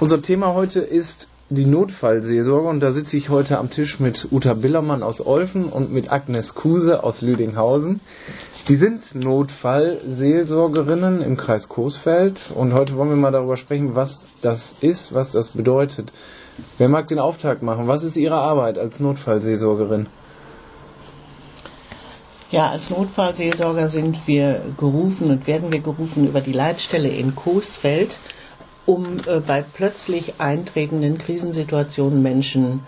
Unser Thema heute ist die Notfallseelsorge und da sitze ich heute am Tisch mit Uta Billermann aus Olfen und mit Agnes Kuse aus Lüdinghausen. Die sind Notfallseelsorgerinnen im Kreis Coesfeld und heute wollen wir mal darüber sprechen, was das ist, was das bedeutet. Wer mag den Auftakt machen? Was ist Ihre Arbeit als Notfallseelsorgerin? Ja, als Notfallseelsorger sind wir gerufen und werden wir gerufen über die Leitstelle in Coesfeld, um äh, bei plötzlich eintretenden Krisensituationen Menschen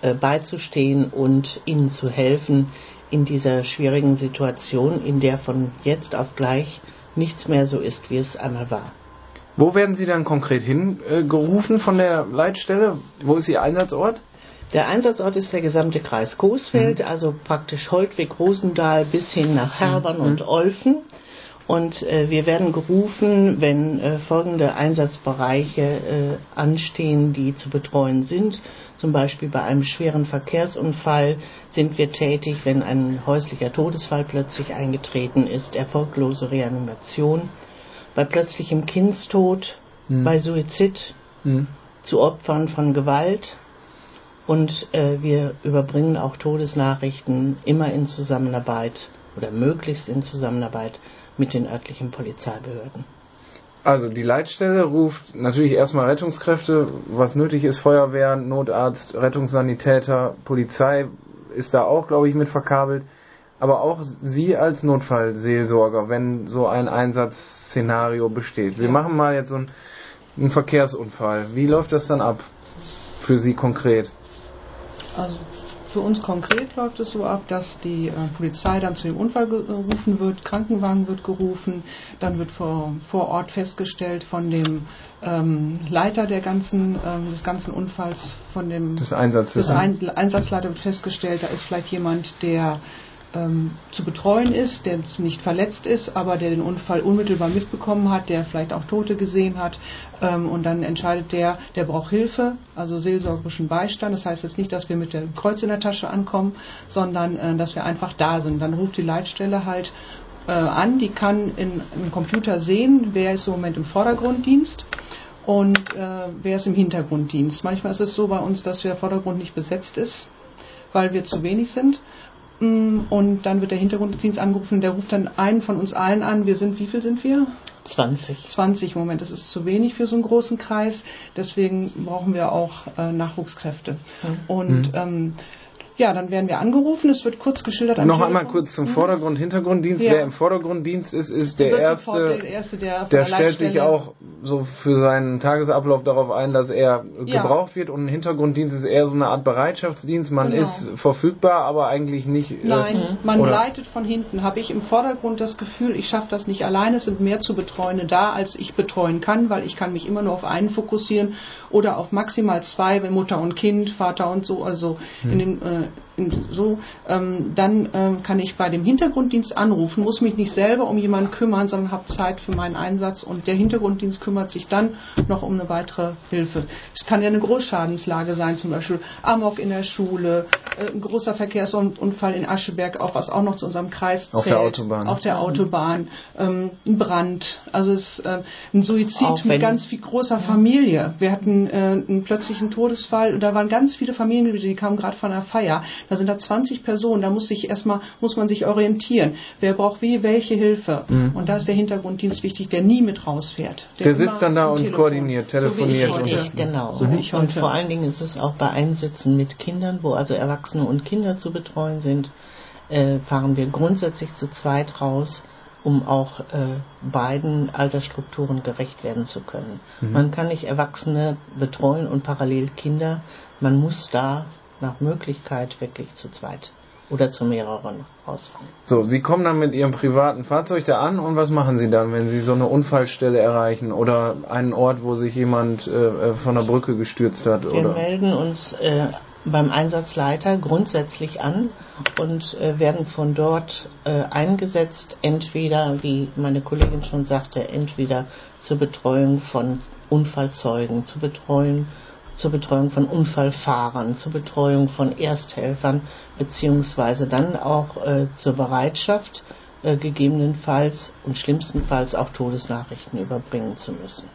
äh, beizustehen und ihnen zu helfen in dieser schwierigen Situation, in der von jetzt auf gleich nichts mehr so ist, wie es einmal war. Wo werden Sie dann konkret hingerufen von der Leitstelle? Wo ist Ihr Einsatzort? Der Einsatzort ist der gesamte Kreis Coesfeld, mhm. also praktisch Holtwig, Rosendahl bis hin nach Herbern mhm. und Olfen. Und äh, wir werden gerufen, wenn äh, folgende Einsatzbereiche äh, anstehen, die zu betreuen sind. Zum Beispiel bei einem schweren Verkehrsunfall sind wir tätig, wenn ein häuslicher Todesfall plötzlich eingetreten ist, erfolglose Reanimation, bei plötzlichem Kindstod, mhm. bei Suizid, mhm. zu Opfern von Gewalt, und äh, wir überbringen auch Todesnachrichten immer in Zusammenarbeit oder möglichst in Zusammenarbeit mit den örtlichen Polizeibehörden. Also die Leitstelle ruft natürlich erstmal Rettungskräfte, was nötig ist, Feuerwehr, Notarzt, Rettungssanitäter, Polizei ist da auch, glaube ich, mit verkabelt. Aber auch Sie als Notfallseelsorger, wenn so ein Einsatzszenario besteht. Wir ja. machen mal jetzt so einen, einen Verkehrsunfall. Wie läuft das dann ab für Sie konkret? Also für uns konkret läuft es so ab, dass die äh, Polizei dann zu dem Unfall gerufen wird, Krankenwagen wird gerufen, dann wird vor, vor Ort festgestellt von dem ähm, Leiter der ganzen, ähm, des ganzen Unfalls, von dem des Einsatzes. Des Ein Einsatzleiter wird festgestellt, da ist vielleicht jemand, der ähm, zu betreuen ist, der nicht verletzt ist, aber der den Unfall unmittelbar mitbekommen hat, der vielleicht auch Tote gesehen hat. Ähm, und dann entscheidet der, der braucht Hilfe, also seelsorgerischen Beistand. Das heißt jetzt nicht, dass wir mit dem Kreuz in der Tasche ankommen, sondern äh, dass wir einfach da sind. Dann ruft die Leitstelle halt äh, an, die kann in, im Computer sehen, wer ist im Moment im Vordergrunddienst und äh, wer ist im Hintergrunddienst. Manchmal ist es so bei uns, dass der Vordergrund nicht besetzt ist, weil wir zu wenig sind. Und dann wird der Hintergrunddienst angerufen, der ruft dann einen von uns allen an. Wir sind, wie viel sind wir? 20. 20 im Moment. Das ist zu wenig für so einen großen Kreis. Deswegen brauchen wir auch äh, Nachwuchskräfte. Mhm. Und mhm. ähm, ja, dann werden wir angerufen, es wird kurz geschildert. Noch einmal kurz zum mhm. Vordergrund, Hintergrunddienst. Ja. Wer im Vordergrunddienst ist, ist der Erste, der, Erste, der, der stellt sich auch so für seinen Tagesablauf darauf ein, dass er ja. gebraucht wird und ein Hintergrunddienst ist eher so eine Art Bereitschaftsdienst. Man genau. ist verfügbar, aber eigentlich nicht. Äh, Nein, äh, man leitet von hinten. Habe ich im Vordergrund das Gefühl, ich schaffe das nicht alleine. Es sind mehr zu Betreuende da, als ich betreuen kann, weil ich kann mich immer nur auf einen fokussieren oder auf maximal zwei, wenn Mutter und Kind, Vater und so, also hm. in den äh, so, ähm, dann ähm, kann ich bei dem Hintergrunddienst anrufen, muss mich nicht selber um jemanden kümmern, sondern habe Zeit für meinen Einsatz und der Hintergrunddienst kümmert sich dann noch um eine weitere Hilfe. Es kann ja eine Großschadenslage sein, zum Beispiel Amok in der Schule, ein großer Verkehrsunfall in Ascheberg, auch was auch noch zu unserem Kreis zählt. Auf der Autobahn. Auf der Autobahn, ähm, ein Brand, also es, äh, ein Suizid mit ganz viel großer Familie. Wir hatten äh, einen plötzlichen Todesfall und da waren ganz viele Familienmitglieder, die kamen gerade von einer Feier. Da sind da 20 Personen, da muss sich erstmal, muss man sich orientieren. Wer braucht wie, welche Hilfe? Mhm. Und da ist der Hintergrunddienst wichtig, der nie mit rausfährt. Der, der sitzt dann da und Telefon. koordiniert, telefoniert. So ich, genau. So und, und vor allen Dingen ist es auch bei Einsätzen mit Kindern, wo also Erwachsene und Kinder zu betreuen sind, äh, fahren wir grundsätzlich zu zweit raus um auch äh, beiden Altersstrukturen gerecht werden zu können. Mhm. Man kann nicht Erwachsene betreuen und parallel Kinder. Man muss da nach Möglichkeit wirklich zu zweit oder zu mehreren rausfahren. So, Sie kommen dann mit Ihrem privaten Fahrzeug da an und was machen Sie dann, wenn Sie so eine Unfallstelle erreichen oder einen Ort, wo sich jemand äh, äh von der Brücke gestürzt hat? Wir oder? melden uns äh, beim Einsatzleiter grundsätzlich an und äh, werden von dort äh, eingesetzt, entweder, wie meine Kollegin schon sagte, entweder zur Betreuung von Unfallzeugen, zur Betreuung zur Betreuung von Unfallfahrern, zur Betreuung von Ersthelfern, beziehungsweise dann auch äh, zur Bereitschaft, äh, gegebenenfalls und schlimmstenfalls auch Todesnachrichten überbringen zu müssen.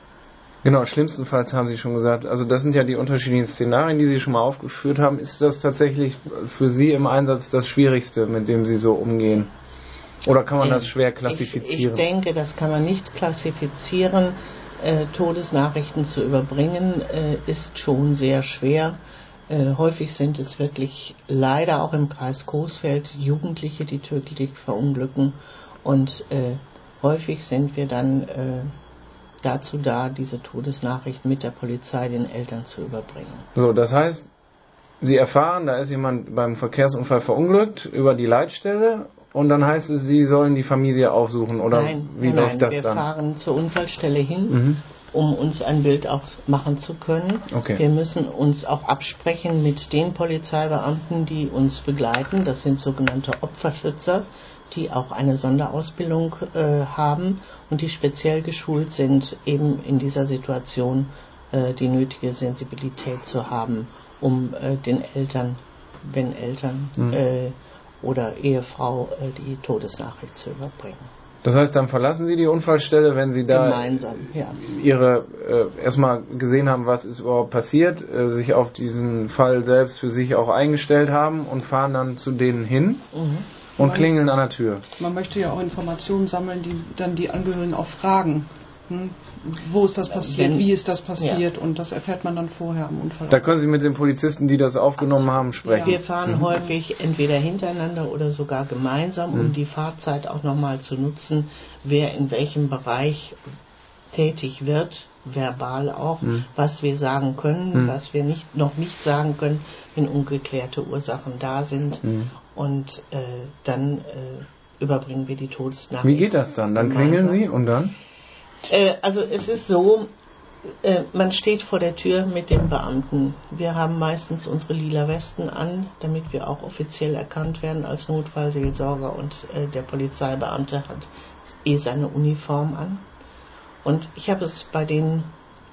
Genau, schlimmstenfalls haben Sie schon gesagt, also das sind ja die unterschiedlichen Szenarien, die Sie schon mal aufgeführt haben. Ist das tatsächlich für Sie im Einsatz das Schwierigste, mit dem Sie so umgehen? Oder kann man das schwer klassifizieren? Ich, ich denke, das kann man nicht klassifizieren. Äh, Todesnachrichten zu überbringen äh, ist schon sehr schwer. Äh, häufig sind es wirklich leider auch im Kreis Coesfeld Jugendliche, die tödlich verunglücken. Und äh, häufig sind wir dann äh, dazu da, diese Todesnachricht mit der Polizei den Eltern zu überbringen. So, das heißt, Sie erfahren, da ist jemand beim Verkehrsunfall verunglückt über die Leitstelle und dann heißt es, Sie sollen die Familie aufsuchen oder nein, wie nein, läuft das wir dann? Wir fahren zur Unfallstelle hin, Mhm. um uns ein Bild auch machen zu können. Okay. Wir müssen uns auch absprechen mit den Polizeibeamten, die uns begleiten. Das sind sogenannte Opferschützer, die auch eine Sonderausbildung äh, haben und die speziell geschult sind, eben in dieser Situation äh, die nötige Sensibilität zu haben, um äh, den Eltern, wenn Eltern Mhm. äh, oder Ehefrau äh, die Todesnachricht zu überbringen. Das heißt, dann verlassen Sie die Unfallstelle, wenn Sie da Gemeinsam, ja. Ihre äh, erstmal gesehen haben, was ist überhaupt passiert, sich auf diesen Fall selbst für sich auch eingestellt haben und fahren dann zu denen hin Mhm. Und Man- klingeln an der Tür. Man möchte ja auch Informationen sammeln, die dann die Angehörigen auch fragen. Hm? Wo ist das passiert? Wenn- wie ist das passiert? Und das erfährt man dann vorher am Unfall. Da können Sie mit den Polizisten, die das aufgenommen haben, sprechen. Wir fahren häufig entweder hintereinander oder sogar gemeinsam, um Mhm. die Fahrzeit auch nochmal zu nutzen, wer in welchem Bereich tätig wird, verbal auch, Mhm. was wir sagen können, Mhm. was wir nicht, noch nicht sagen können, wenn ungeklärte Ursachen da sind. Mhm. Und äh, dann äh, überbringen wir die Todesnachricht. Wie geht das dann? Dann klingeln gemeinsam. Sie und dann? Äh, also es ist so, äh, man steht vor der Tür mit den Beamten. Wir haben meistens unsere lila Westen an, damit wir auch offiziell erkannt werden als Notfallseelsorger und äh, der Polizeibeamte hat eh seine Uniform an. Und ich habe es bei den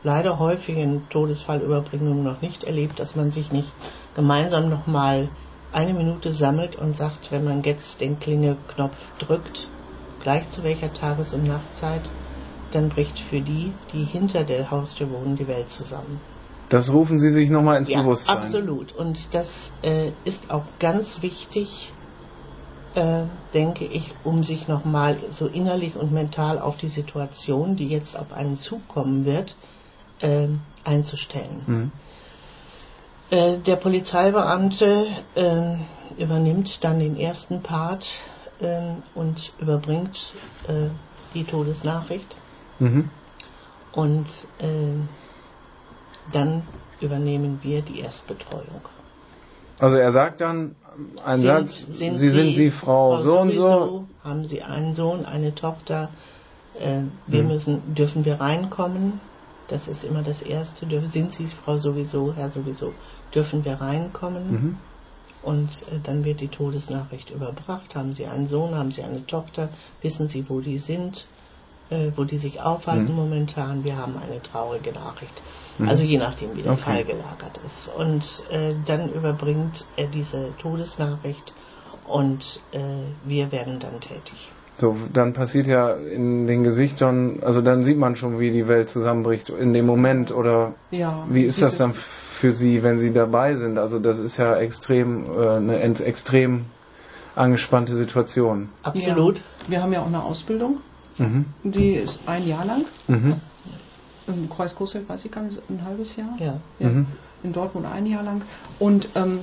leider häufigen Todesfallüberbringungen noch nicht erlebt, dass man sich nicht gemeinsam nochmal eine Minute sammelt und sagt, wenn man jetzt den Klingelknopf drückt, gleich zu welcher Tages- und Nachtzeit, dann bricht für die, die hinter der Haustür wohnen, die Welt zusammen. Das rufen Sie sich nochmal ins Ja, Bewusstsein. absolut. Und das äh, ist auch ganz wichtig, äh, denke ich, um sich nochmal so innerlich und mental auf die Situation, die jetzt auf einen zukommen wird, äh, einzustellen. Mhm. Äh, der Polizeibeamte äh, übernimmt dann den ersten Part äh, und überbringt äh, die Todesnachricht. Mhm. Und äh, dann übernehmen wir die Erstbetreuung. Also er sagt dann einen Sind- Satz, sind Sie sind die Frau, so und so. Haben Sie einen Sohn, eine Tochter? Äh, wir Mhm. müssen, dürfen wir reinkommen? Das ist immer das Erste. Sind Sie Frau sowieso, Herr sowieso? Dürfen wir reinkommen? Mhm. Und äh, dann wird die Todesnachricht überbracht. Haben Sie einen Sohn, haben Sie eine Tochter? Wissen Sie, wo die sind? Äh, wo die sich aufhalten Mhm. momentan? Wir haben eine traurige Nachricht. Mhm. Also je nachdem, wie der Okay. Fall gelagert ist. Und äh, dann überbringt er diese Todesnachricht und äh, wir werden dann tätig. So, dann passiert ja in den Gesichtern, also dann sieht man schon, wie die Welt zusammenbricht in dem Moment oder ja, wie ist das dann für Sie, wenn Sie dabei sind? Also das ist ja extrem äh, eine extrem angespannte Situation. Absolut. Ja. Wir haben ja auch eine Ausbildung, Mhm. die ist ein Jahr lang. Mhm. Im Kreis Coesfeld weiß ich gar nicht, ein halbes Jahr. Ja. Ja, Mhm. In Dortmund ein Jahr lang. Und ähm,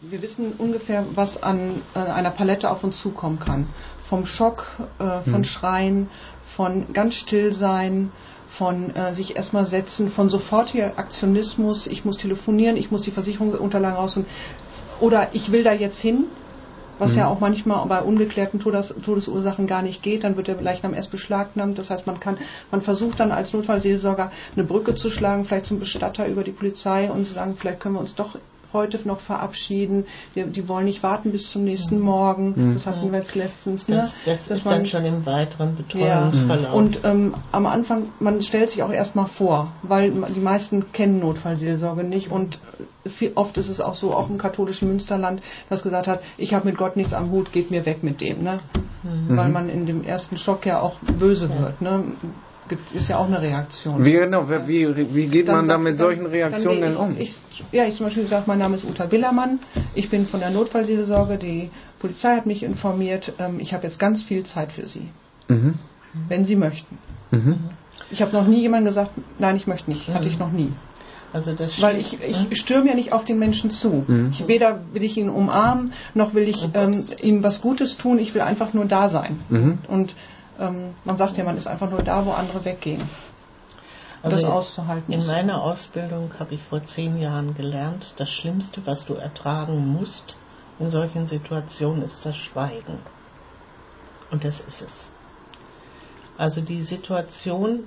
wir wissen ungefähr, was an äh, einer Palette auf uns zukommen kann. Vom Schock, äh, von Mhm. Schreien, von ganz still sein, von äh, sich erstmal setzen, von sofortiger Aktionismus, ich muss telefonieren, ich muss die Versicherungsunterlagen rausholen oder ich will da jetzt hin, was Mhm. ja auch manchmal bei ungeklärten Todes Todesursachen gar nicht geht, dann wird der Leichnam erst beschlagnahmt. Das heißt, man kann, man versucht dann als Notfallseelsorger eine Brücke zu schlagen, vielleicht zum Bestatter über die Polizei und zu sagen, vielleicht können wir uns doch heute noch verabschieden. Die, die wollen nicht warten bis zum nächsten Morgen. Mhm. Das hatten wir jetzt letztens. Ne? Das, das Dass ist man- dann schon im weiteren ja, Betreuungsverlauf. und ähm, am Anfang, man stellt sich auch erstmal vor, weil die meisten kennen Notfallseelsorge nicht und äh, viel, oft ist es auch so, auch im katholischen Münsterland, das gesagt hat, ich habe mit Gott nichts am Hut, geht mir weg mit dem, ne? Mhm. Weil man in dem ersten Schock ja auch böse wird, ne? Gibt, ist ja auch eine Reaktion. Wie, genau, wie, wie geht Dann man da mit dann- solchen Reaktionen dann denn um? Ich, ja, ich zum Beispiel sage, mein Name ist Uta Billermann, ich bin von der Notfallseelsorge, die Polizei hat mich informiert, ähm, ich habe jetzt ganz viel Zeit für Sie, Mhm. wenn Sie möchten. Mhm. Ich habe noch nie jemandem gesagt, nein, ich möchte nicht, hatte ich noch nie. Also das Weil ich, ich stürme ja nicht auf den Menschen zu. Mhm. Ich, weder will ich ihn umarmen, noch will ich ähm, ihm was Gutes tun, ich will einfach nur da sein. Mhm. Und ähm, man sagt ja, man ist einfach nur da, wo andere weggehen. Also das auszuhalten. In ist- meiner Ausbildung habe ich vor zehn Jahren gelernt, das Schlimmste, was du ertragen musst in solchen Situationen, ist das Schweigen. Und das ist es. Also die Situation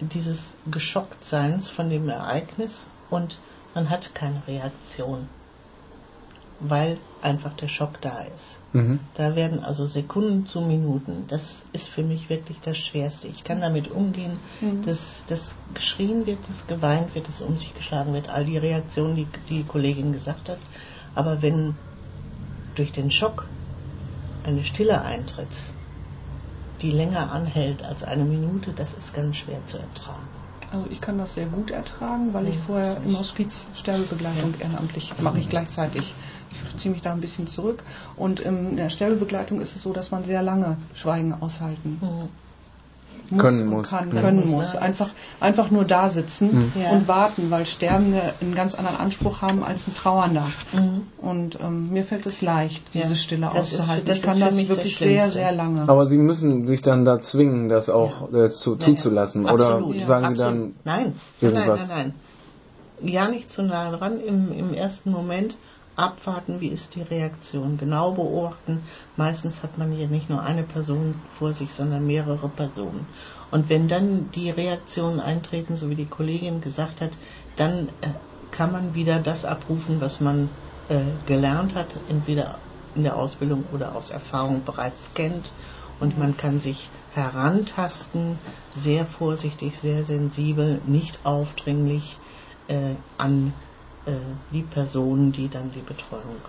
dieses Geschocktseins von dem Ereignis und man hat keine Reaktion, weil einfach der Schock da ist. Mhm. Da werden also Sekunden zu Minuten. Das ist für mich wirklich das Schwerste. Ich kann damit umgehen, dass, dass geschrien wird, dass geweint wird, dass um sich geschlagen wird. All die Reaktionen, die die Kollegin gesagt hat. Aber wenn durch den Schock eine Stille eintritt, die länger anhält als eine Minute, das ist ganz schwer zu ertragen. Also ich kann das sehr gut ertragen, weil ich vorher im Hospiz Sterbebegleitung ehrenamtlich mache ich gleichzeitig. Ich ziehe mich da ein bisschen zurück. Und in der Sterbebegleitung ist es so, dass man sehr lange Schweigen aushalten muss Können muss. kann, Ja. können Muss? Einfach, einfach nur da sitzen Mhm. Ja. und warten, weil Sterbende einen ganz anderen Anspruch haben als ein Trauernder. Mhm. Und ähm, mir fällt es leicht, diese Ja. Stille Das ist- auszuhalten. das ich kann ist für das wirklich sehr, sehr lange. Aber Sie müssen sich dann da zwingen, das auch äh, zu, Ja, ja. zuzulassen. Oder Absolut, ja. sagen Sie Absolut. dann, Nein, nein, nein, nein. Ja, nicht zu nah dran. Im, Im ersten Moment abwarten, wie ist die Reaktion. Genau beobachten. Meistens hat man hier nicht nur eine Person vor sich, sondern mehrere Personen. Und wenn dann die Reaktionen eintreten, so wie die Kollegin gesagt hat, dann äh, kann man wieder das abrufen, was man äh, gelernt hat, entweder in der Ausbildung oder aus Erfahrung bereits kennt. Und man kann sich herantasten, sehr vorsichtig, sehr sensibel, nicht aufdringlich äh, an die Personen, die dann die Betreuung.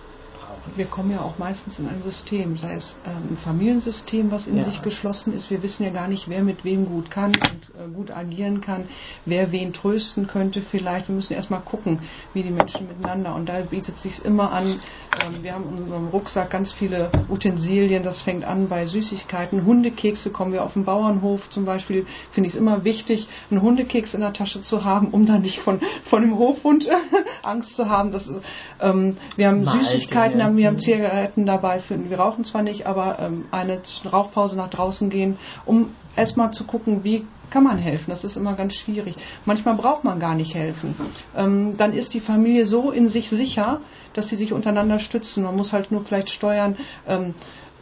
Wir kommen ja auch meistens in ein System, sei es ähm, ein Familiensystem, was in Ja. sich geschlossen ist. Wir wissen ja gar nicht, wer mit wem gut kann und äh, gut agieren kann, wer wen trösten könnte vielleicht. Wir müssen erstmal gucken, wie die Menschen miteinander. Und da bietet es sich immer an, ähm, wir haben in unserem Rucksack ganz viele Utensilien, das fängt an bei Süßigkeiten. Hundekekse kommen wir auf dem Bauernhof zum Beispiel, finde ich es immer wichtig, einen Hundekeks in der Tasche zu haben, um dann nicht von, von dem Hofhund Angst zu haben. Das ähm, wir haben Mal Süßigkeiten, Dinge. Haben, wir haben Zigaretten dabei, für, wir rauchen zwar nicht, aber ähm, eine Rauchpause nach draußen gehen, um erstmal zu gucken, wie kann man helfen. Das ist immer ganz schwierig. Manchmal braucht man gar nicht helfen. Ähm, dann ist die Familie so in sich sicher, dass sie sich untereinander stützen. Man muss halt nur vielleicht steuern, ähm,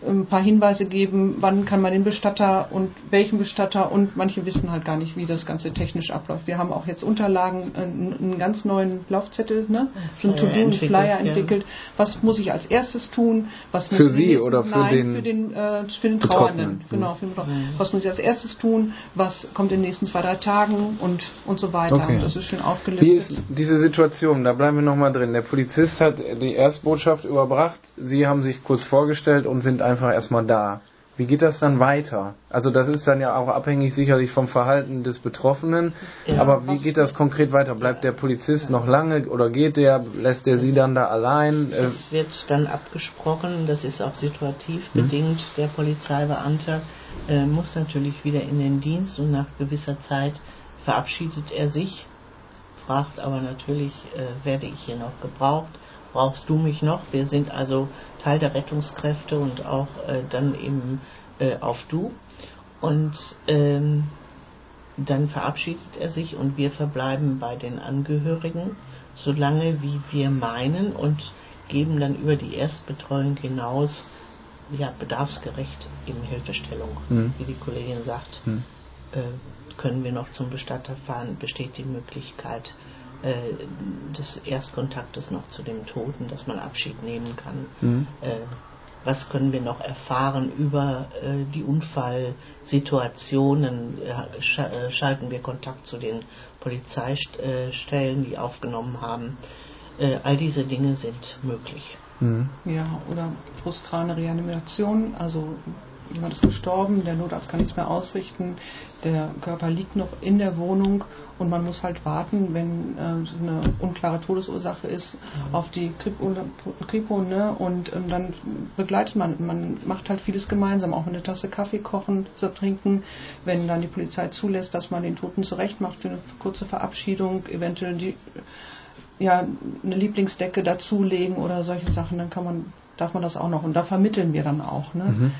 ein paar Hinweise geben, wann kann man den Bestatter und welchen Bestatter und manche wissen halt gar nicht, wie das Ganze technisch abläuft. Wir haben auch jetzt Unterlagen, einen, einen ganz neuen Laufzettel, ne? so ein To-Do, einen entwickelt, Flyer ja. entwickelt. Was muss ich als erstes tun? Was muss Für Sie nächsten- oder für Nein, den für den, äh, für den? Trauernden. Mhm. Genau, für den Betroffenen. Was muss ich als erstes tun? Was kommt in den nächsten zwei, drei Tagen und, und so weiter. Okay. Das ist schön aufgelistet. Wie ist diese Situation? Da bleiben wir nochmal drin. Der Polizist hat die Erstbotschaft überbracht. Sie haben sich kurz vorgestellt und sind einfach erstmal da. Wie geht das dann weiter? Also das ist dann ja auch abhängig sicherlich vom Verhalten des Betroffenen. Ja, Aber wie geht das konkret weiter? Bleibt der Polizist noch lange oder geht der? Lässt der Sie dann da allein? Äh, Es wird dann abgesprochen, das ist auch situativ Mhm. bedingt. Der Polizeibeamte äh, muss natürlich wieder in den Dienst und nach gewisser Zeit verabschiedet er sich, fragt aber natürlich, äh, werde ich hier noch gebraucht? Brauchst du mich noch? Wir sind also Teil der Rettungskräfte und auch äh, dann eben äh, auf du. Und ähm, dann verabschiedet er sich und wir verbleiben bei den Angehörigen, solange wie wir meinen und geben dann über die Erstbetreuung hinaus ja, bedarfsgerecht eben Hilfestellung. Mhm. Wie die Kollegin sagt, Mhm. äh, können wir noch zum Bestatter fahren, besteht die Möglichkeit des Erstkontaktes noch zu dem Toten, dass man Abschied nehmen kann. Mhm. Äh, was können wir noch erfahren über äh, die Unfallsituationen? Äh, scha äh, schalten wir Kontakt zu den Polizeistellen, die aufgenommen haben? Äh, all diese Dinge sind möglich. mhm. Ja, oder frustrane Reanimation, also jemand ist gestorben, der Notarzt kann nichts mehr ausrichten, der Körper liegt noch in der Wohnung und man muss halt warten, wenn äh, eine unklare Todesursache ist, mhm. auf die Kripo, Kripo ne? und ähm, dann begleitet man, man macht halt vieles gemeinsam, auch eine Tasse Kaffee kochen, so trinken, wenn dann die Polizei zulässt, dass man den Toten zurecht macht für eine kurze Verabschiedung, eventuell die ja, eine Lieblingsdecke dazulegen oder solche Sachen, dann kann man darf man das auch noch. Und da vermitteln wir dann auch. Ne? Mhm.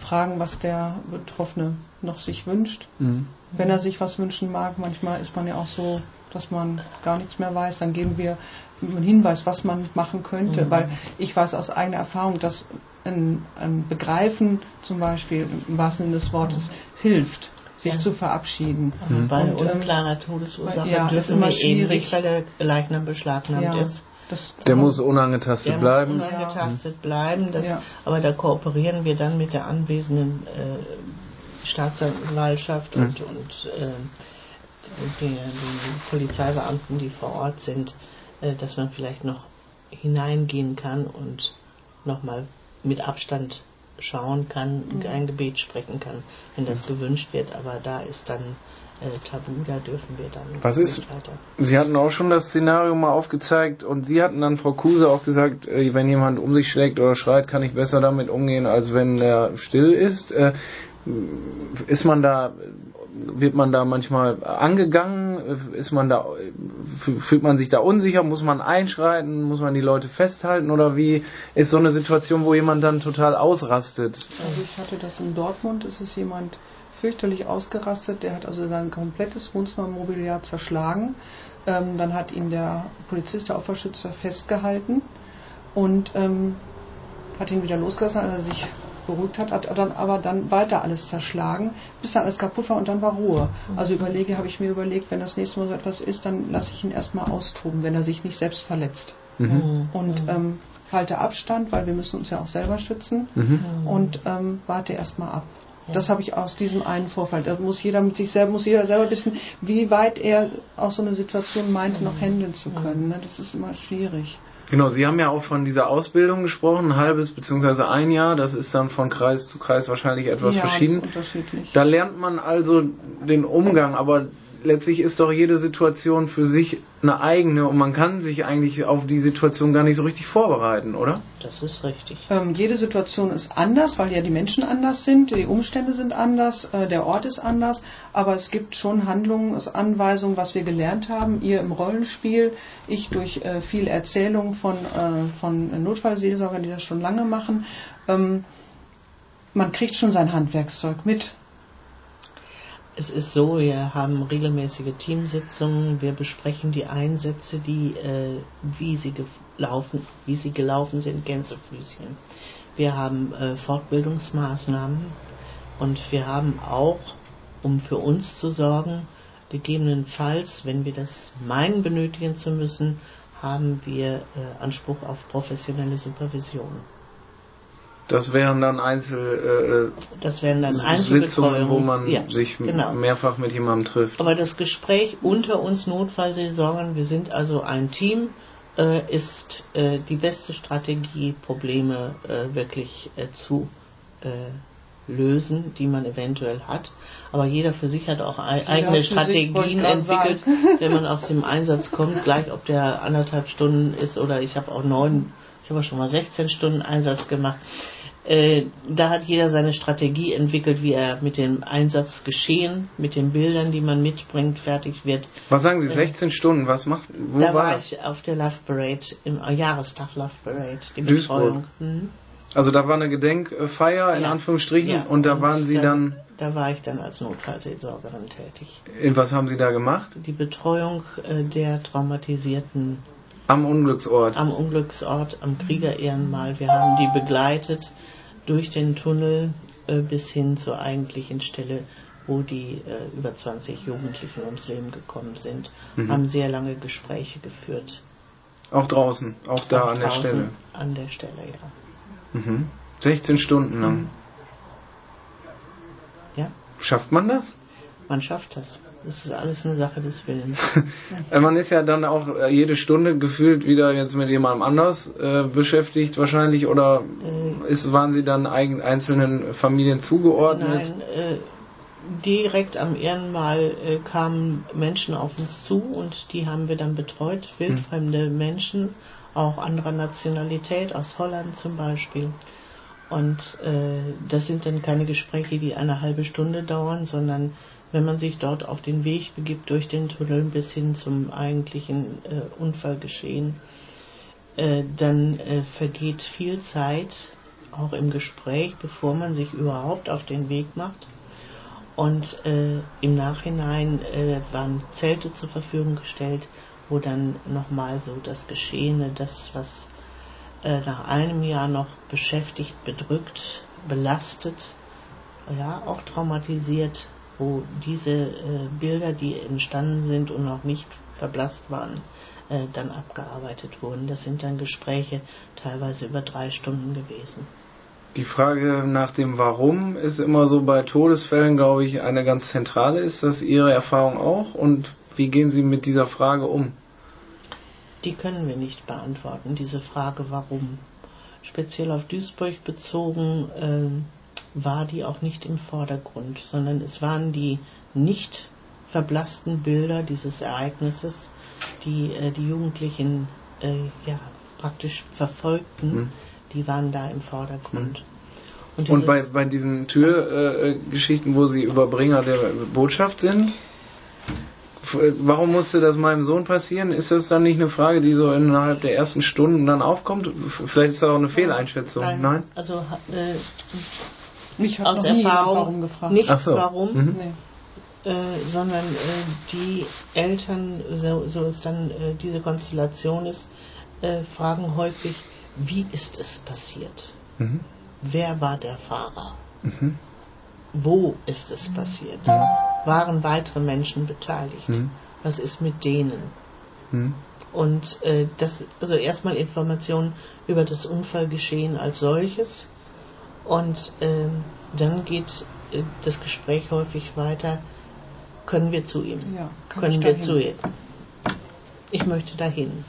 Fragen, was der Betroffene noch sich wünscht. Mhm. Wenn er sich was wünschen mag, manchmal ist man ja auch so, dass man gar nichts mehr weiß, dann geben wir einen Hinweis, was man machen könnte. Mhm. Weil ich weiß aus eigener Erfahrung, dass ein, ein Begreifen zum Beispiel im wahrsten Sinne des Wortes hilft sich ja. zu verabschieden. Mhm. Bei und, ähm, unklarer Todesursache ja, dürfen wir schwierig, weil der Leichnam beschlagnahmt ja. ist. Das der muss unangetastet der bleiben. Muss unangetastet ja. bleiben. Das, ja. Aber da kooperieren wir dann mit der anwesenden äh, Staatsanwaltschaft mhm. und, und äh, den, den Polizeibeamten, die vor Ort sind, äh, dass man vielleicht noch hineingehen kann und nochmal mit Abstand schauen kann, mhm. ein Gebet sprechen kann, wenn das gewünscht wird. Aber da ist dann äh, Tabu, da dürfen wir dann Was ist, weiter. Sie hatten auch schon das Szenario mal aufgezeigt und Sie hatten dann, Frau Kuse, auch gesagt, äh, wenn jemand um sich schlägt oder schreit, kann ich besser damit umgehen, als wenn er still ist. Äh, ist man da, wird man da manchmal angegangen? Ist man da, fühlt man sich da unsicher? Muss man einschreiten? Muss man die Leute festhalten? Oder wie ist so eine Situation, wo jemand dann total ausrastet? Also ich hatte das in Dortmund, es ist jemand fürchterlich ausgerastet, der hat also sein komplettes Wohnzimmermobiliar zerschlagen. Ähm, dann hat ihn der Polizist, der Opferschützer, festgehalten und ähm, hat ihn wieder losgelassen, als er sich beruhigt hat, hat dann aber dann weiter alles zerschlagen, bis dann alles kaputt war und dann war Ruhe. Also überlege, habe ich mir überlegt, wenn das nächste Mal so etwas ist, dann lasse ich ihn erstmal austoben, wenn er sich nicht selbst verletzt. Mhm. Und ähm, halte Abstand, weil wir müssen uns ja auch selber schützen mhm. und ähm, warte erstmal ab. Das habe ich aus diesem einen Vorfall. Da muss jeder mit sich selber, muss jeder selber wissen, wie weit er aus so einer Situation meint, noch handeln zu können. Ne? Das ist immer schwierig. Genau, Sie haben ja auch von dieser Ausbildung gesprochen, ein halbes bzw. ein Jahr. Das ist dann von Kreis zu Kreis wahrscheinlich etwas ja, verschieden. unterschiedlich. Da lernt man also den Umgang, aber letztlich ist doch jede Situation für sich eine eigene und man kann sich eigentlich auf die Situation gar nicht so richtig vorbereiten, oder? Das ist richtig. Ähm, jede Situation ist anders, weil ja die Menschen anders sind, die Umstände sind anders, äh, der Ort ist anders, aber es gibt schon Handlungsanweisungen, was wir gelernt haben, ihr im Rollenspiel, ich durch äh, viel Erzählung von, äh, von Notfallseelsorgern, die das schon lange machen. Ähm, man kriegt schon sein Handwerkszeug mit. Es ist so, wir haben regelmäßige Teamsitzungen, wir besprechen die Einsätze, die, äh, wie, sie gelaufen, wie sie gelaufen sind, Gänsefüßchen. Wir haben äh, Fortbildungsmaßnahmen und wir haben auch, um für uns zu sorgen, gegebenenfalls, wenn wir das meinen benötigen zu müssen, haben wir äh, Anspruch auf professionelle Supervision. Das wären dann Einzel äh, das wären dann Sitzungen, wo man ja, sich genau. mehrfach mit jemandem trifft. Aber das Gespräch unter uns Notfallseelsorgern, wir sind also ein Team, äh, ist äh, die beste Strategie, Probleme äh, wirklich äh, zu äh, lösen, die man eventuell hat. Aber jeder für sich hat auch jeder eigene Strategien entwickelt, wenn man aus dem Einsatz kommt, gleich ob der anderthalb Stunden ist oder ich habe auch neun, ich habe auch schon mal 16 Stunden Einsatz gemacht. Äh, da hat jeder seine Strategie entwickelt, wie er mit dem Einsatz geschehen, mit den Bildern, die man mitbringt, fertig wird. Was sagen Sie, 16 äh, Stunden, was macht, wo da war, war ich auf der Love Parade, im Jahrestag Love Parade, die Betreuung. Mhm. Also da war eine Gedenkfeier in ja. Anführungsstrichen ja. und da und waren Sie dann, dann, Da war ich dann als Notfallseelsorgerin tätig. In was haben Sie da gemacht? Die Betreuung äh, der traumatisierten am Unglücksort. Am Unglücksort, am Kriegerehrenmal. Wir haben die begleitet durch den Tunnel äh, bis hin zur eigentlichen Stelle, wo die äh, über 20 Jugendlichen ums Leben gekommen sind, mhm. haben sehr lange Gespräche geführt. Auch draußen, auch da auch an der Stelle. An der Stelle, ja. Mhm. 16 Stunden lang. Ja. Schafft man das? Man schafft das. Das ist alles eine Sache des Willens. Man ist ja dann auch äh, jede Stunde gefühlt wieder jetzt mit jemandem anders äh, beschäftigt wahrscheinlich oder äh, ist, waren Sie dann eigen, einzelnen Familien zugeordnet? Nein, äh, direkt am Ehrenmal äh, kamen Menschen auf uns zu und die haben wir dann betreut, wildfremde hm. Menschen, auch anderer Nationalität, aus Holland zum Beispiel. Und äh, das sind dann keine Gespräche, die eine halbe Stunde dauern, sondern wenn man sich dort auf den Weg begibt durch den Tunnel bis hin zum eigentlichen äh, Unfallgeschehen, äh, dann äh, vergeht viel Zeit, auch im Gespräch, bevor man sich überhaupt auf den Weg macht. Und äh, im Nachhinein äh, waren Zelte zur Verfügung gestellt, wo dann nochmal so das Geschehene, das, was äh, nach einem Jahr noch beschäftigt, bedrückt, belastet, ja, auch traumatisiert wo diese äh, Bilder, die entstanden sind und noch nicht verblasst waren, äh, dann abgearbeitet wurden. Das sind dann Gespräche teilweise über drei Stunden gewesen. Die Frage nach dem Warum ist immer so bei Todesfällen, glaube ich, eine ganz zentrale. Ist das Ihre Erfahrung auch? Und wie gehen Sie mit dieser Frage um? Die können wir nicht beantworten, diese Frage Warum. Speziell auf Duisburg bezogen äh, war die auch nicht im Vordergrund, sondern es waren die nicht verblassten Bilder dieses Ereignisses, die äh, die Jugendlichen äh, ja, praktisch verfolgten, mhm. die waren da im Vordergrund. Mhm. Und, Und bei, bei diesen Türgeschichten, äh, wo sie Überbringer der Botschaft sind, warum musste das meinem Sohn passieren? Ist das dann nicht eine Frage, die so innerhalb der ersten Stunden dann aufkommt? Vielleicht ist das auch eine Fehleinschätzung. Nein? Nein? Also äh, mich hat aus Erfahrung warum gefragt. nicht so. warum, mhm. nee. äh, sondern äh, die Eltern, so, so es dann äh, diese Konstellation ist, äh, fragen häufig, wie ist es passiert? Mhm. Wer war der Fahrer? Mhm. Wo ist es passiert? Waren weitere Menschen beteiligt? Mhm. Was ist mit denen? Mhm. Und äh, das, also erstmal Informationen über das Unfallgeschehen als solches, und äh, dann geht äh, das Gespräch häufig weiter. Können wir zu ihm? Ja, können wir zu ihm? Ich möchte dahin.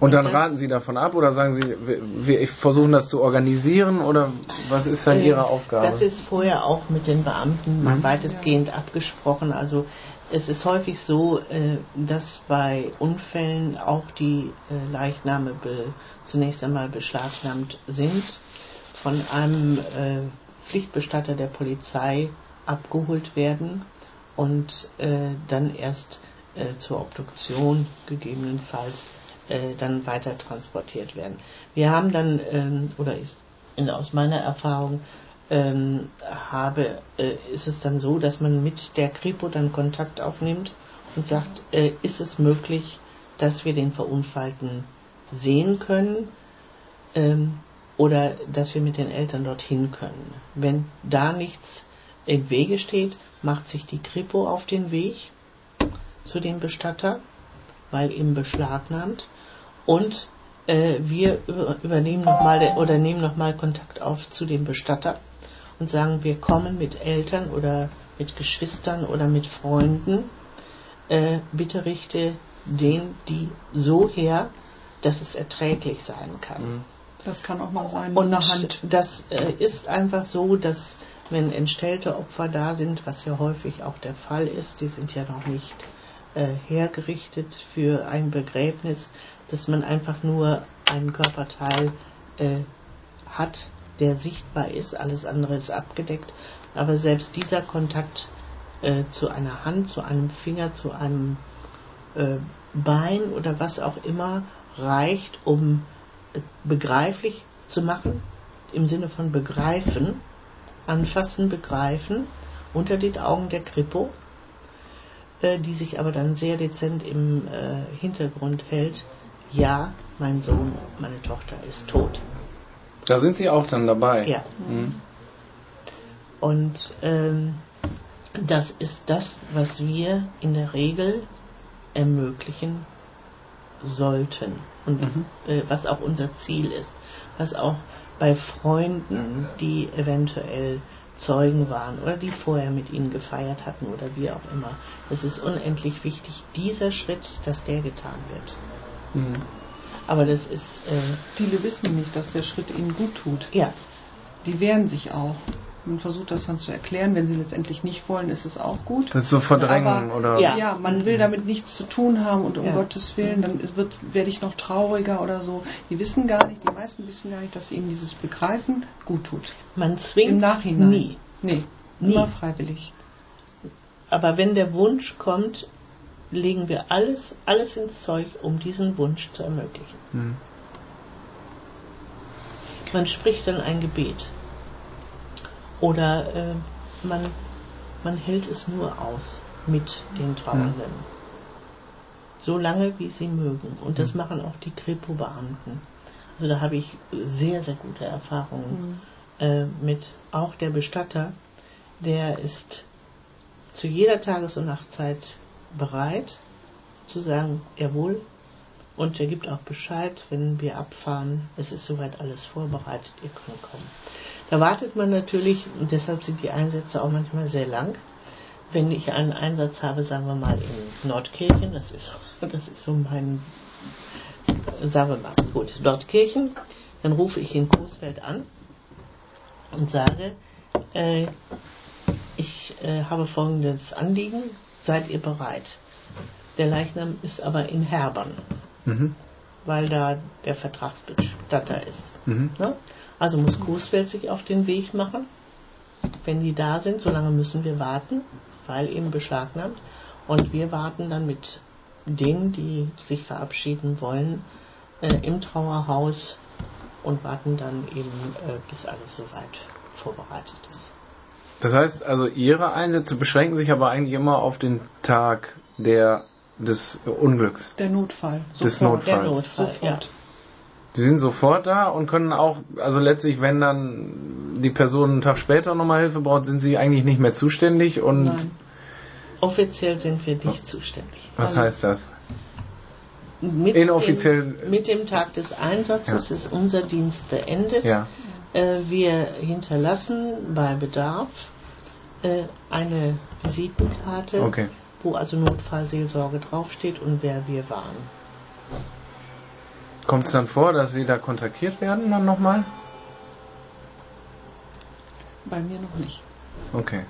Und, dann raten Sie davon ab oder sagen Sie, wir, wir versuchen das zu organisieren oder was ist dann äh, Ihre Aufgabe? Das ist vorher auch mit den Beamten mhm. weitestgehend ja. abgesprochen. Also es ist häufig so, äh, dass bei Unfällen auch die äh, Leichname zunächst einmal beschlagnahmt sind von einem äh, Pflichtbestatter der Polizei abgeholt werden und äh, dann erst äh, zur Obduktion gegebenenfalls äh, dann weiter transportiert werden. Wir haben dann, ähm, oder ich, in, aus meiner Erfahrung, ähm, habe, äh, ist es dann so, dass man mit der Kripo dann Kontakt aufnimmt und sagt, äh, ist es möglich, dass wir den Verunfallten sehen können? Ähm, oder dass wir mit den Eltern dorthin können. Wenn da nichts im Wege steht, macht sich die Kripo auf den Weg zu dem Bestatter, weil ihm beschlagnahmt und äh, wir übernehmen nochmal oder nehmen nochmal Kontakt auf zu dem Bestatter und sagen, wir kommen mit Eltern oder mit Geschwistern oder mit Freunden, äh, bitte richte den die so her, dass es erträglich sein kann. Mhm. Das kann auch mal sein. Und Hand. das äh, ist einfach so, dass wenn entstellte Opfer da sind, was ja häufig auch der Fall ist, die sind ja noch nicht äh, hergerichtet für ein Begräbnis, dass man einfach nur einen Körperteil äh, hat, der sichtbar ist, alles andere ist abgedeckt. Aber selbst dieser Kontakt äh, zu einer Hand, zu einem Finger, zu einem äh, Bein oder was auch immer reicht, um begreiflich zu machen, im Sinne von begreifen, anfassen, begreifen, unter den Augen der Kripo, äh, die sich aber dann sehr dezent im äh, Hintergrund hält, ja, mein Sohn, meine Tochter ist tot. Da sind Sie auch dann dabei. Ja. Mhm. Und ähm, das ist das, was wir in der Regel ermöglichen sollten und mhm. äh, was auch unser Ziel ist, was auch bei Freunden, die eventuell Zeugen waren oder die vorher mit ihnen gefeiert hatten oder wie auch immer. Es ist unendlich wichtig, dieser Schritt, dass der getan wird. Mhm. Aber das ist. Äh, Viele wissen nicht, dass der Schritt ihnen gut tut. ja, Die wehren sich auch. Man versucht das dann zu erklären. Wenn sie letztendlich nicht wollen, ist es auch gut. Das ist so Verdrängen Aber- oder. Ja. Ja, man will damit nichts zu tun haben und um Ja. Gottes Willen, dann wird, werde ich noch trauriger oder so. Die wissen gar nicht, die meisten wissen gar nicht, dass ihnen dieses Begreifen gut tut. man zwingt Im Nachhinein. nie. Nee, Nie. immer freiwillig. Aber wenn der Wunsch kommt, legen wir alles, alles ins Zeug, um diesen Wunsch zu ermöglichen. Mhm. Man spricht dann ein Gebet. Oder äh, man, man hält es nur aus mit den Trauernden. So lange, wie sie mögen. Und das machen auch die Kripo-Beamten. Also da habe ich sehr, sehr gute Erfahrungen äh, mit. Auch der Bestatter, der ist zu jeder Tages- und Nachtzeit bereit zu sagen, jawohl. Und er gibt auch Bescheid, wenn wir abfahren, es ist soweit alles vorbereitet, ihr könnt kommen. Da wartet man natürlich, und deshalb sind die Einsätze auch manchmal sehr lang. Wenn ich einen Einsatz habe, sagen wir mal in Nordkirchen, das ist, das ist so mein, sagen wir mal, gut, Nordkirchen, dann rufe ich in Coesfeld an und sage, äh, ich äh, habe folgendes Anliegen, seid ihr bereit? Der Leichnam ist aber in Herbern, Mhm. weil da der Vertragsbestatter ist. Mhm. Ne? Also muss Coesfeld sich auf den Weg machen. Wenn die da sind, solange müssen wir warten, weil eben beschlagnahmt. Und wir warten dann mit denen, die sich verabschieden wollen, äh, im Trauerhaus und warten dann eben, äh, bis alles soweit vorbereitet ist. Das heißt also, Ihre Einsätze beschränken sich aber eigentlich immer auf den Tag der, des Unglücks. Der Notfall. Des Sofort. Der Notfalls. Notfall, ja. Sie sind sofort da und können auch, also letztlich, wenn dann die Person einen Tag später nochmal Hilfe braucht, sind Sie eigentlich nicht mehr zuständig und Nein. Offiziell sind wir nicht zuständig. was Also- heißt das? Mit Inoffiziell- Dem, mit dem Tag des Einsatzes ist unser Dienst beendet. Ja. Äh, wir hinterlassen bei Bedarf äh, eine Visitenkarte, Okay. wo also Notfallseelsorge draufsteht und wer wir waren. Kommt es dann vor, dass Sie da kontaktiert werden dann nochmal? Bei mir noch nicht. Okay.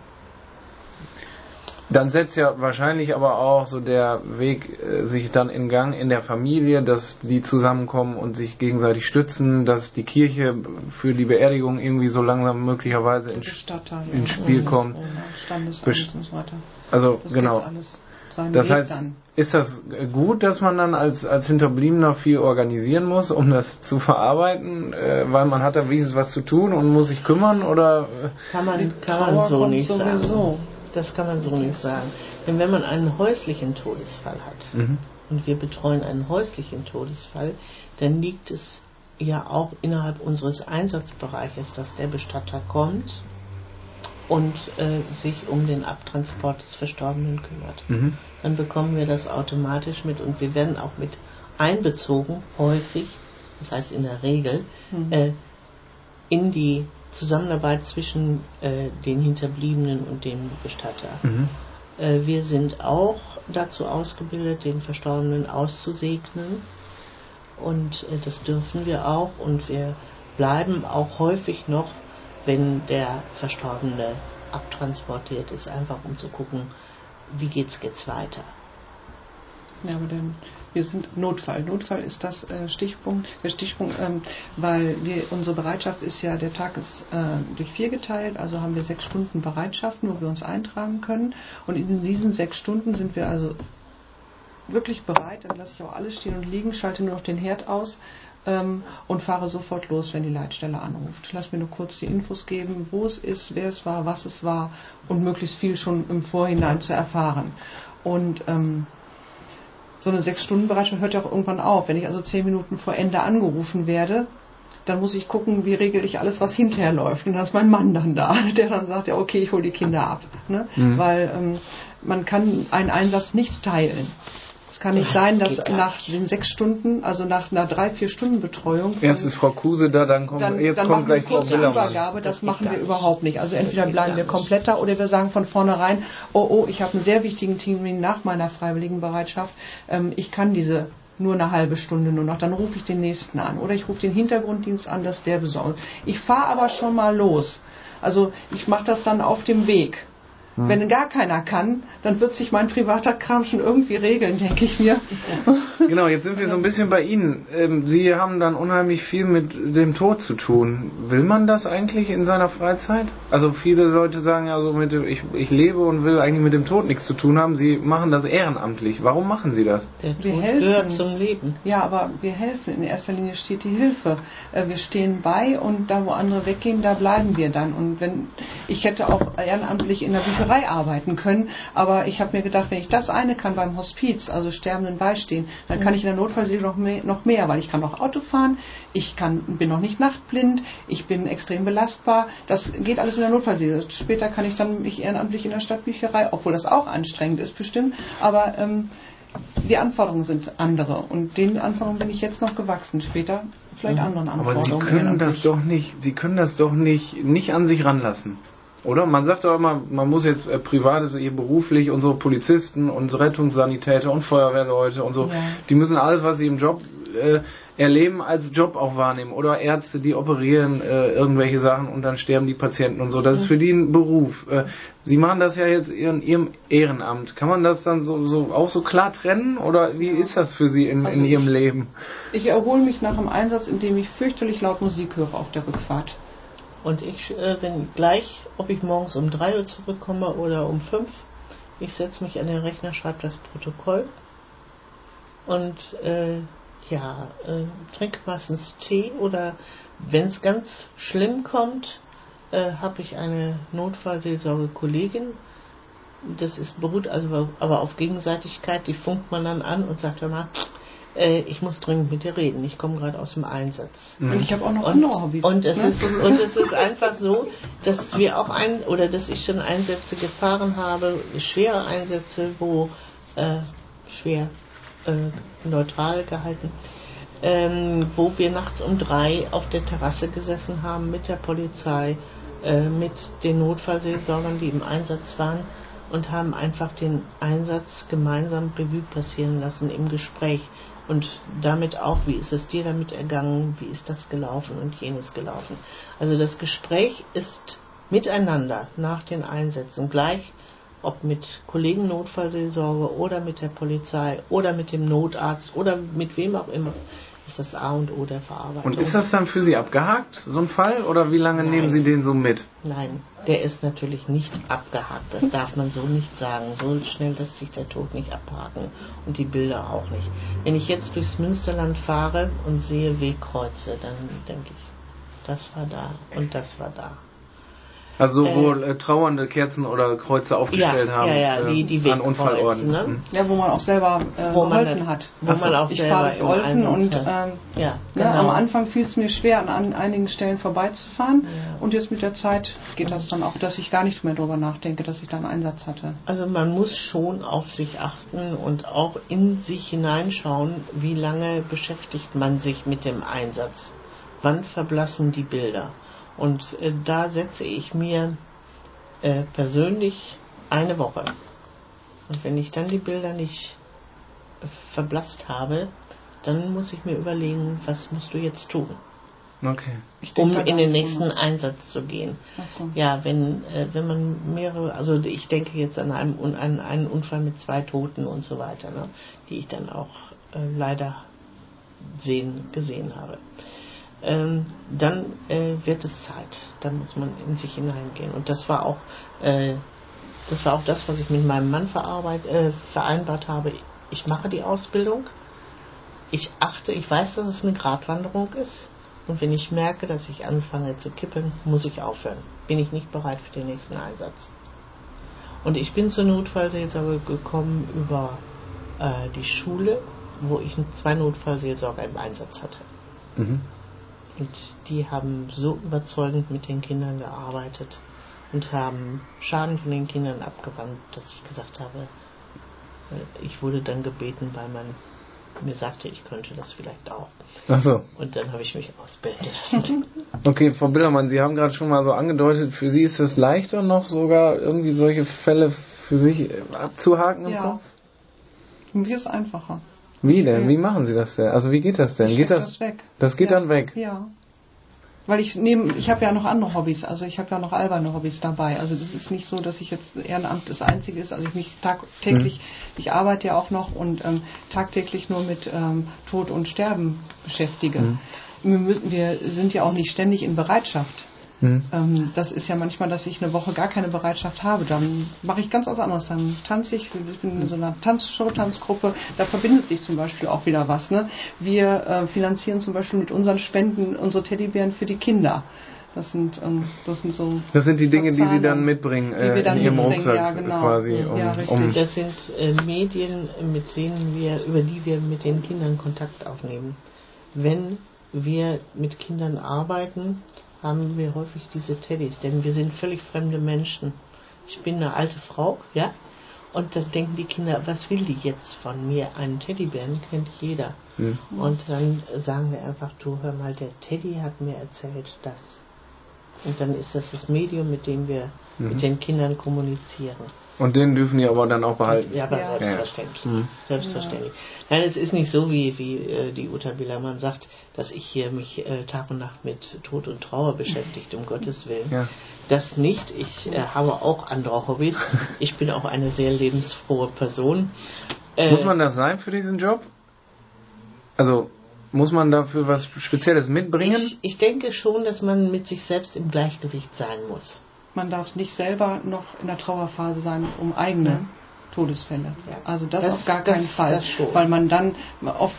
Dann setzt ja wahrscheinlich aber auch so der Weg äh, sich dann in Gang in der Familie, dass die zusammenkommen und sich gegenseitig stützen, dass die Kirche für die Beerdigung irgendwie so langsam möglicherweise ins Spiel kommt. Standesamt Best- und so weiter. also Das genau. alles seinen Das Weg heißt, dann. ist das gut, dass man dann als, als Hinterbliebener viel organisieren muss, um das zu verarbeiten, äh, weil man hat da wenigstens was zu tun und muss sich kümmern oder äh, Kann man, kann man Trauer so nicht sagen. sowieso. Das kann man so nicht sagen. Denn wenn man einen häuslichen Todesfall hat, mhm. und wir betreuen einen häuslichen Todesfall, dann liegt es ja auch innerhalb unseres Einsatzbereiches, dass der Bestatter kommt und äh, sich um den Abtransport des Verstorbenen kümmert. Mhm. Dann bekommen wir das automatisch mit und wir werden auch mit einbezogen, häufig, das heißt in der Regel, Mhm. äh, in die Zusammenarbeit zwischen äh, den Hinterbliebenen und dem Bestatter. Mhm. Äh, Wir sind auch dazu ausgebildet, den Verstorbenen auszusegnen. Und äh, das dürfen wir auch. Und wir bleiben auch häufig noch, wenn der Verstorbene abtransportiert ist, einfach um zu gucken, wie geht's jetzt weiter. Ja, aber dann, wir sind Notfall. Notfall ist das äh, Stichpunkt, der Stichpunkt, ähm, weil wir, unsere Bereitschaft ist ja, der Tag ist äh, durch vier geteilt, also haben wir sechs Stunden Bereitschaften, wo wir uns eintragen können. Und in diesen sechs Stunden sind wir also wirklich bereit, dann lasse ich auch alles stehen und liegen, schalte nur noch den Herd aus und fahre sofort los, wenn die Leitstelle anruft. Lass mir nur kurz die Infos geben, wo es ist, wer es war, was es war und möglichst viel schon im Vorhinein zu erfahren. Und ähm, so eine sechs Stunden Bereitschaft hört ja auch irgendwann auf. Wenn ich also zehn Minuten vor Ende angerufen werde, dann muss ich gucken, wie regel ich alles, was hinterher läuft. Und da ist mein Mann dann da, der dann sagt, ja okay, ich hole die Kinder ab. Ne? Mhm. Weil ähm, man kann einen Einsatz nicht teilen. Es kann nicht sein, dass nach den sechs Stunden, also nach einer drei, vier Stunden Betreuung. Erst ist Frau Kruse da, dann kommt, dann, jetzt dann kommt gleich Frau. Übergabe, das, Das machen wir gar überhaupt nicht. Also entweder bleiben wir nicht. komplett da oder wir sagen von vornherein, oh oh, ich habe einen sehr wichtigen Termin nach meiner freiwilligen Bereitschaft. Ähm, ich kann diese nur eine halbe Stunde nur noch, dann rufe ich den nächsten an oder ich rufe den Hintergrunddienst an, dass der besorgt. Ich fahre aber schon mal los. Also ich mache das dann auf dem Weg. Hm. Wenn gar keiner kann, dann wird sich mein privater Kram schon irgendwie regeln, denke ich mir. Genau, jetzt sind wir so ein bisschen bei Ihnen. Ähm, Sie haben dann unheimlich viel mit dem Tod zu tun. Will man das eigentlich in seiner Freizeit? Also viele Leute sagen ja so, mit dem, ich, ich lebe und will eigentlich mit dem Tod nichts zu tun haben. Sie machen das ehrenamtlich. Warum machen Sie das? Der Wir Tod helfen. gehört zum Leben. Ja, aber wir helfen. In erster Linie steht die Hilfe. Äh, Wir stehen bei und da, wo andere weggehen, da bleiben wir dann. Und wenn ich hätte auch ehrenamtlich in der Bücherei arbeiten können, aber ich habe mir gedacht, wenn ich das eine kann beim Hospiz, also Sterbenden beistehen, dann kann ich in der Notfallseelsorge noch mehr, noch mehr, weil ich kann noch Auto fahren, ich kann, bin noch nicht nachtblind, ich bin extrem belastbar. Das geht alles in der Notfallseelsorge. Später kann ich dann mich ehrenamtlich in der Stadtbücherei, obwohl das auch anstrengend ist bestimmt, aber ähm, die Anforderungen sind andere und den Anforderungen bin ich jetzt noch gewachsen. Später vielleicht anderen Aber Anforderungen. Sie können das doch nicht, Sie können das doch nicht, nicht an sich ranlassen. Oder? Man sagt doch immer, man muss jetzt äh, privat, also ihr beruflich, unsere Polizisten, unsere Rettungssanitäter und Feuerwehrleute und so, Ja. die müssen alles, was sie im Job äh, erleben, als Job auch wahrnehmen. Oder Ärzte, die operieren äh, irgendwelche Sachen und dann sterben die Patienten und so. Das ist für die ein Beruf. Äh, sie machen das ja jetzt in ihrem Ehrenamt. Kann man das dann so, so auch so klar trennen? Oder wie ist das für Sie in, Also in Ihrem ich- Leben? Ich erhole mich nach dem Einsatz, indem ich fürchterlich laut Musik höre auf der Rückfahrt. Und ich, äh, wenn gleich, ob ich morgens um 3 Uhr zurückkomme oder um 5, ich setze mich an den Rechner, schreibe das Protokoll und äh, ja, äh, trinke meistens Tee oder wenn es ganz schlimm kommt, äh, habe ich eine Notfallseelsorge-Kollegin. Das ist, beruht also aber auf Gegenseitigkeit, die funkt man dann an und sagt, hör mal, äh, ich muss dringend mit dir reden, ich komme gerade aus dem Einsatz. Und ich habe auch noch Und, andere Hobbys. und, es ne? ist, und es ist einfach so, dass wir auch ein oder dass ich schon Einsätze gefahren habe, schwere Einsätze, wo äh, schwer äh, neutral gehalten, ähm, wo wir nachts um drei auf der Terrasse gesessen haben mit der Polizei, äh, mit den Notfallseelsorgern, die im Einsatz waren und haben einfach den Einsatz gemeinsam Revue passieren lassen im Gespräch und damit auch, wie ist es dir damit ergangen, wie ist das gelaufen und jenes gelaufen. Also das Gespräch ist miteinander nach den Einsätzen gleich, ob mit Kollegen Notfallseelsorge oder mit der Polizei oder mit dem Notarzt oder mit wem auch immer, ist das A und O der Verarbeitung. Und ist das dann für Sie abgehakt, so ein Fall? Oder wie lange Nein. nehmen Sie den so mit? Nein, der ist natürlich nicht abgehakt. Das darf man so nicht sagen. So schnell lässt sich der Tod nicht abhaken und die Bilder auch nicht. Wenn ich jetzt durchs Münsterland fahre und sehe Wegkreuze, dann denke ich, das war da und das war da. Also sowohl äh, trauernde Kerzen oder Kreuze aufgestellt ja, haben ja, ja, die, die äh, an Unfallorten. ne? Mhm. ja, wo man auch selber äh, Wo man geholfen hat. Wo man auch Ich selber fahre im Olfen Einsatz und hat. ähm, ja, ne, am Anfang fiel es mir schwer, an, an einigen Stellen vorbeizufahren. Ja. Und jetzt mit der Zeit geht das dann auch, dass ich gar nicht mehr drüber nachdenke, dass ich da einen Einsatz hatte. Also man muss schon auf sich achten und auch in sich hineinschauen, wie lange beschäftigt man sich mit dem Einsatz. Wann verblassen die Bilder? Und äh, da setze ich mir äh, persönlich eine Woche. Und wenn ich dann die Bilder nicht verblasst habe, dann muss ich mir überlegen, was musst du jetzt tun, Okay. Um in den nächsten drüber Einsatz zu gehen. so. Ja, wenn, äh, wenn man mehrere, also ich denke jetzt an einen, Un- an einen Unfall mit zwei Toten und so weiter, ne, die ich dann auch äh, leider sehen, gesehen habe. Ähm, dann äh, wird es Zeit. Dann muss man in sich hineingehen. Und das war auch, äh, das war auch das, was ich mit meinem Mann verarbeit, äh, vereinbart habe. Ich mache die Ausbildung. Ich achte, ich weiß, dass es eine Gratwanderung ist. Und wenn ich merke, dass ich anfange zu kippen, muss ich aufhören. Bin ich nicht bereit für den nächsten Einsatz. Und ich bin zur Notfallseelsorge gekommen über äh, die Schule, wo ich zwei Notfallseelsorger im Einsatz hatte. Mhm. Und die haben so überzeugend mit den Kindern gearbeitet und haben Schaden von den Kindern abgewandt, dass ich gesagt habe, äh, ich wurde dann gebeten, weil man mir sagte, ich könnte das vielleicht auch. Ach so. Und dann habe ich mich ausbilden lassen. Okay, Frau Billermann, Sie haben gerade schon mal so angedeutet, für Sie ist es leichter noch sogar irgendwie solche Fälle für sich abzuhaken im Ja. Kopf? Für mich ist es einfacher. Wie denn? Ja. Wie machen Sie das denn? Also wie geht das denn? Ich geht das, das weg. Das geht ja. dann weg. Ja. Weil ich nehme, ich habe ja noch andere Hobbys, also ich habe ja noch alberne Hobbys dabei. Also das ist nicht so, dass ich jetzt Ehrenamt das Einzige ist. Also ich mich tagtäglich, ich arbeite ja auch noch und ähm, tagtäglich nur mit ähm, Tod und Sterben beschäftige. Wir, müssen, wir sind ja auch nicht ständig in Bereitschaft. Hm. Ähm, das ist ja manchmal, dass ich eine Woche gar keine Bereitschaft habe. Dann mache ich ganz was anderes. Dann tanze ich, ich bin in so einer Tanzshow, Tanzgruppe. Da verbindet sich zum Beispiel auch wieder was. Ne? Wir äh, finanzieren zum Beispiel mit unseren Spenden unsere Teddybären für die Kinder. Das sind, ähm, das sind so. Das sind die Dinge, die Sie dann mitbringen die äh, wir dann in Ihrem mitbringen, Rucksack ja, genau. quasi. Ja, Um, richtig. um, Das sind äh, Medien, mit denen wir, über die wir mit den Kindern Kontakt aufnehmen. Wenn wir mit Kindern arbeiten, haben wir häufig diese Teddys, denn wir sind völlig fremde Menschen. Ich bin eine alte Frau, ja, und dann denken die Kinder, was will die jetzt von mir? Einen Teddybären kennt jeder. Hm. Und dann sagen wir einfach, du hör mal, der Teddy hat mir erzählt das. Und dann ist das das Medium, mit dem wir mit den Kindern kommunizieren. Und den dürfen die aber dann auch behalten. Ja, aber Ja. selbstverständlich. Mhm. Selbstverständlich. Nein, es ist nicht so, wie, wie äh, die Uta Billermann sagt, dass ich hier mich äh, Tag und Nacht mit Tod und Trauer beschäftigt, um Gottes Willen. Ja. Das nicht. Ich äh, habe auch andere Hobbys. Ich bin auch eine sehr lebensfrohe Person. Äh, Muss man das sein für diesen Job? Also muss man dafür was Spezielles mitbringen? ich, ich denke schon, dass man mit sich selbst im Gleichgewicht sein muss. Man darf nicht selber noch in der Trauerphase sein, um eigene Ja. Todesfälle. Ja. Also das, Das- auf gar das- keinen Fall. das. Weil man dann oft,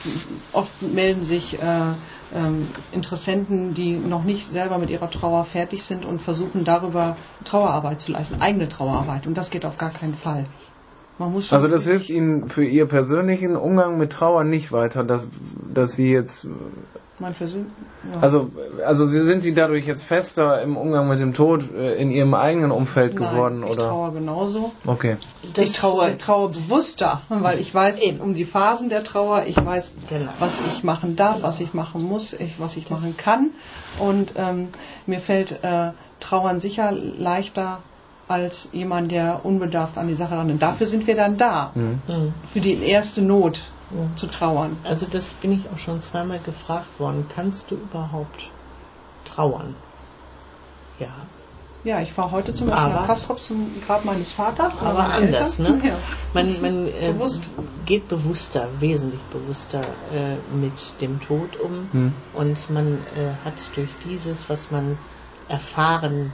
oft melden sich äh, ähm, Interessenten, die noch nicht selber mit ihrer Trauer fertig sind und versuchen darüber Trauerarbeit zu leisten, eigene Trauerarbeit. Und das geht auf gar keinen Fall. Man muss schon Also das hilft Ihnen für Ihr persönlichen Umgang mit Trauer nicht weiter, dass, dass Sie jetzt, Man versöhnt, ja. also, also Sie- sind Sie dadurch jetzt fester im Umgang mit dem Tod äh, in Ihrem eigenen Umfeld Nein, geworden, ich oder? traue genauso. Okay. ich traue, ich traue bewusster, weil ich weiß Eben. um die Phasen der Trauer, ich weiß, Genau. was ich machen darf, was ich machen muss, ich, was ich machen kann. Und ähm, mir fällt äh, Trauern sicher leichter als jemand, der unbedarft an die Sache ran. Und dafür sind wir dann da, Mhm. Hm. für die erste Not Ja. zu trauern. Also das bin ich auch schon zweimal gefragt worden. Kannst du überhaupt trauern? Ja. Ja, ich war heute zum Beispiel Aber- nach Kastrop zum Grab meines Vaters. Aber anders, Eltern. ne? Ja. Man, man äh, Bewusst. geht bewusster, wesentlich bewusster äh, mit dem Tod um Hm. und man äh, hat durch dieses, was man erfahren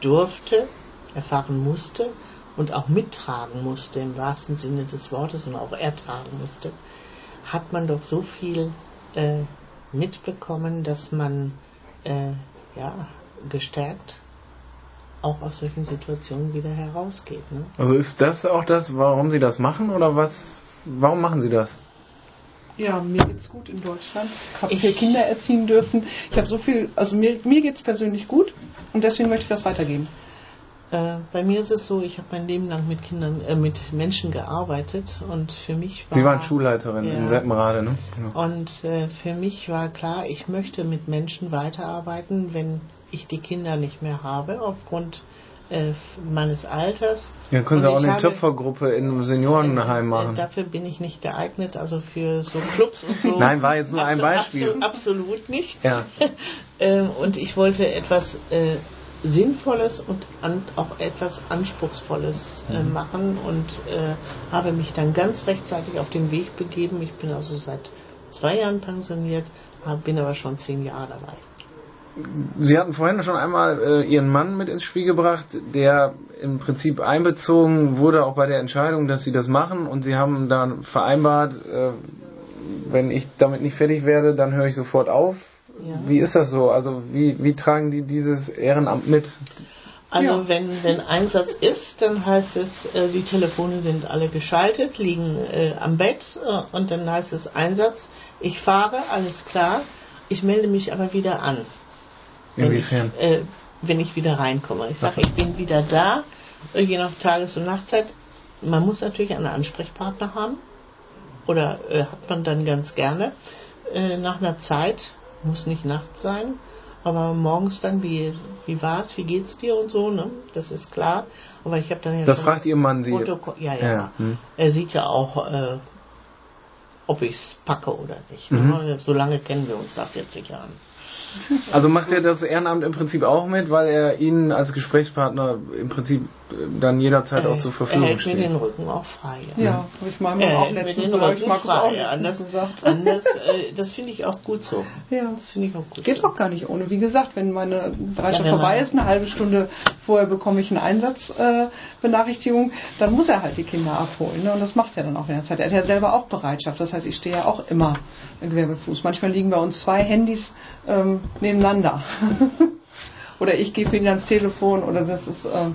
durfte, erfahren musste und auch mittragen musste im wahrsten Sinne des Wortes und auch ertragen musste, hat man doch so viel äh, mitbekommen, dass man äh, ja gestärkt auch aus solchen Situationen wieder herausgeht. Ne? Also ist das auch das, warum Sie das machen, oder was, warum machen Sie das? Ja, mir geht's gut in Deutschland. Ich habe vier Kinder erziehen dürfen. Ich habe so viel, also mir, mir geht's persönlich gut und deswegen möchte ich das weitergeben. Äh, bei mir ist es so, ich habe mein Leben lang mit Kindern, äh, mit Menschen gearbeitet und für mich war Sie waren Schulleiterin in Ja. Seppenrade, ne? Genau. Und äh, für mich war klar, ich möchte mit Menschen weiterarbeiten, wenn ich die Kinder nicht mehr habe, aufgrund äh, meines Alters. Ja, können Sie auch eine habe- Töpfergruppe in einem Seniorenheim Äh, machen. Dafür bin ich nicht geeignet, also für so Clubs und so. Nein, war jetzt nur ein Beispiel. abso- absolut nicht. Ja. Ähm, und ich wollte etwas äh, Sinnvolles und an, auch etwas Anspruchsvolles äh, Mhm. machen und äh, habe mich dann ganz rechtzeitig auf den Weg begeben. Ich bin also seit zwei Jahren pensioniert, bin aber schon zehn Jahre dabei. Sie hatten vorhin schon einmal äh, Ihren Mann mit ins Spiel gebracht, der im Prinzip einbezogen wurde auch bei der Entscheidung, dass Sie das machen und Sie haben dann vereinbart, äh, wenn ich damit nicht fertig werde, dann höre ich sofort auf. Ja. Wie ist das so? Also wie, wie tragen die dieses Ehrenamt mit? Also Ja. wenn, wenn Einsatz ist, dann heißt es, äh, die Telefone sind alle geschaltet, liegen äh, am Bett äh, und dann heißt es Einsatz. Ich fahre, alles klar. Ich melde mich aber wieder an. Wenn Inwiefern? Ich, äh, wenn ich wieder reinkomme. Ich sage, ich bin wieder da, je nach Tages- und Nachtzeit. man muss natürlich einen Ansprechpartner haben. Oder äh, hat man dann ganz gerne. Äh, nach einer Zeit, muss nicht nachts sein, aber morgens dann, wie, wie war's, wie geht's dir und so, ne? Das ist klar. Aber ich habe dann ja Das fragt Ihr Mann Sie. Protokoll, ja, ja. Ja, hm. Er sieht ja auch, äh, ob ich's packe oder nicht. Mhm. Ne? So lange kennen wir uns nach 40 Jahren. Also macht er das Ehrenamt im Prinzip auch mit, weil er Ihnen als Gesprächspartner im Prinzip äh, dann jederzeit auch zur er Verfügung hält mir steht. den Rücken auch frei. Ja, habe ich meinem Er auch hält mir letztens. Ich auch frei. letztens Anders, gesagt. anders, äh, das finde ich auch gut so. Ja. Das finde ich auch gut Geht so. doch gar nicht ohne. Wie gesagt, wenn meine Bereitschaft Ja, vorbei ist, eine halbe Stunde vorher bekomme ich eine Einsatzbenachrichtigung, äh, dann muss er halt die Kinder abholen. Ne? Und das macht er dann auch in der Zeit. Er hat ja selber auch Bereitschaft. Das heißt, ich stehe ja auch immer Gewerbefuß. Manchmal liegen bei uns zwei Handys ähm, nebeneinander. oder ich gehe für ihn ans Telefon oder das ist ähm,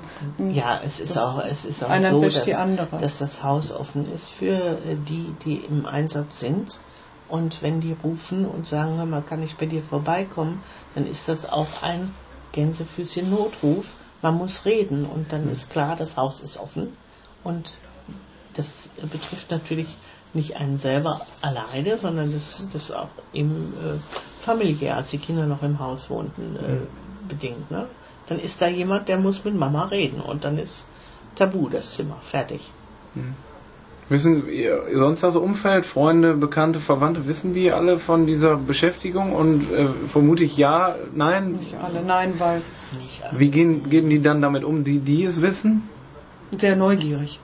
Ja, es ist auch, es ist auch Einer so, dass, die andere. dass das Haus offen ist für äh, die, die im Einsatz sind. Und wenn die rufen und sagen, hör mal, kann ich bei dir vorbeikommen, dann ist das auch ein Gänsefüßchen Notruf. Man muss reden und dann ist klar, das Haus ist offen. Und das betrifft natürlich nicht einen selber alleine, sondern das, das auch im äh, familiär, als die Kinder noch im Haus wohnten, äh, bedingt. Ne? Dann ist da jemand, der muss mit Mama reden und dann ist tabu das Zimmer, fertig. Wissen ihr, sonst das Umfeld, Freunde, Bekannte, Verwandte, wissen die alle von dieser Beschäftigung und äh, vermute ich ja, nein. nicht alle. Nein, weil Nicht alle. Wie gehen, gehen die dann damit um, die, die es wissen? sehr neugierig.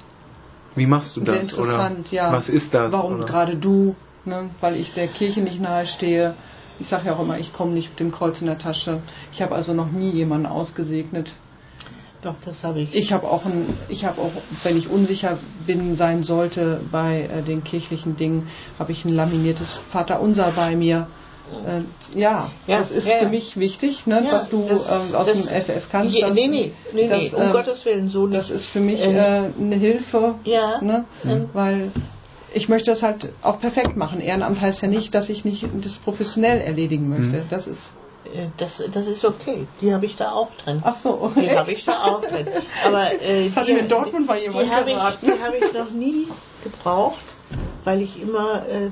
Wie machst du das? Sehr interessant, oder ja. Was ist das? Warum gerade du? Ne? Weil ich der Kirche nicht nahe stehe. Ich sage ja auch immer, ich komme nicht mit dem Kreuz in der Tasche. Ich habe also noch nie jemanden ausgesegnet. Doch, das habe ich. Ich habe auch, ein, ich habe auch, wenn ich unsicher bin sein sollte bei äh, den kirchlichen Dingen, habe ich ein laminiertes Vaterunser bei mir. Äh, ja, Ja, das ist ja, für mich wichtig, ne, Ja, was du das- ähm, aus das- dem FF kannst. Je, das, nee, nee, nee, das, nee, um ähm, Gottes Willen, so nicht. Das ist für mich Ähm, äh, eine Hilfe, ja. ne? Mhm. weil ich möchte das halt auch perfekt machen. Ehrenamt heißt ja nicht, dass ich nicht das professionell erledigen möchte. Mhm. Das ist Äh, Das, das ist okay. Die habe ich da auch drin. ach so, Die habe ich da auch drin. Aber äh, Das hatte die, mir in Dortmund bei jemandem die habe ich, die habe ich noch nie gebraucht, weil ich immer, äh,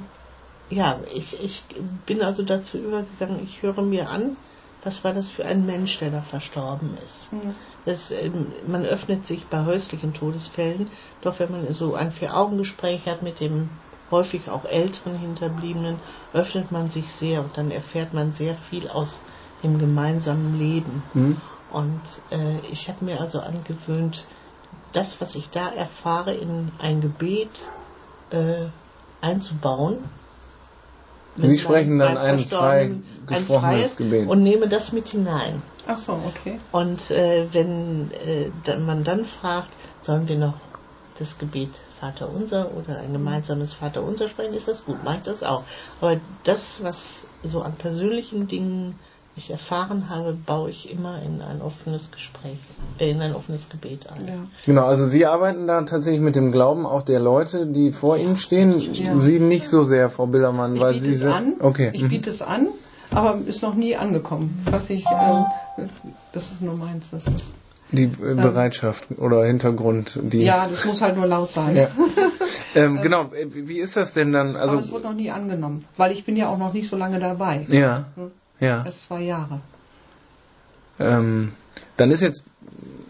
ja, ich, ich bin also dazu übergegangen, ich höre mir an, was war das für ein Mensch, der da verstorben ist. Mhm. Das, ähm, man öffnet sich bei häuslichen Todesfällen, doch wenn man so ein Vier-Augen-Gespräch hat mit dem häufig auch älteren Hinterbliebenen, öffnet man sich sehr und dann erfährt man sehr viel aus dem gemeinsamen Leben. Hm? Und äh, ich habe mir also angewöhnt, das, was ich da erfahre, in ein Gebet äh, einzubauen. Sie sprechen dann ein frei gesprochenes freies Gebet. Und nehme das mit hinein. ach so, okay. Und äh, wenn äh, dann man dann fragt, sollen wir noch das Gebet Vater Unser oder ein gemeinsames Vater Unser sprechen, ist das gut, mache ich das auch. Aber das, was so an persönlichen Dingen ich erfahren habe, baue ich immer in ein offenes Gespräch, äh, in ein offenes Gebet ein. Ja. Genau, also Sie arbeiten da tatsächlich mit dem Glauben auch der Leute, die vor Ihnen stehen. Ja. Sie nicht so sehr, Frau Billermann, Ich weil biete Sie es sind. an. Okay. Ich mhm. biete es an, aber ist noch nie angekommen. Was ich, ähm, das ist nur meins. Das ist, Die äh, Bereitschaft oder Hintergrund, die. ja, das muss halt nur laut sein. Ja. ähm, genau, äh, wie ist das denn dann? aber es Also wird noch nie angenommen, weil ich bin ja auch noch nicht so lange dabei. ja, Hm. Ja. Erst zwei Jahre. Ähm, dann ist jetzt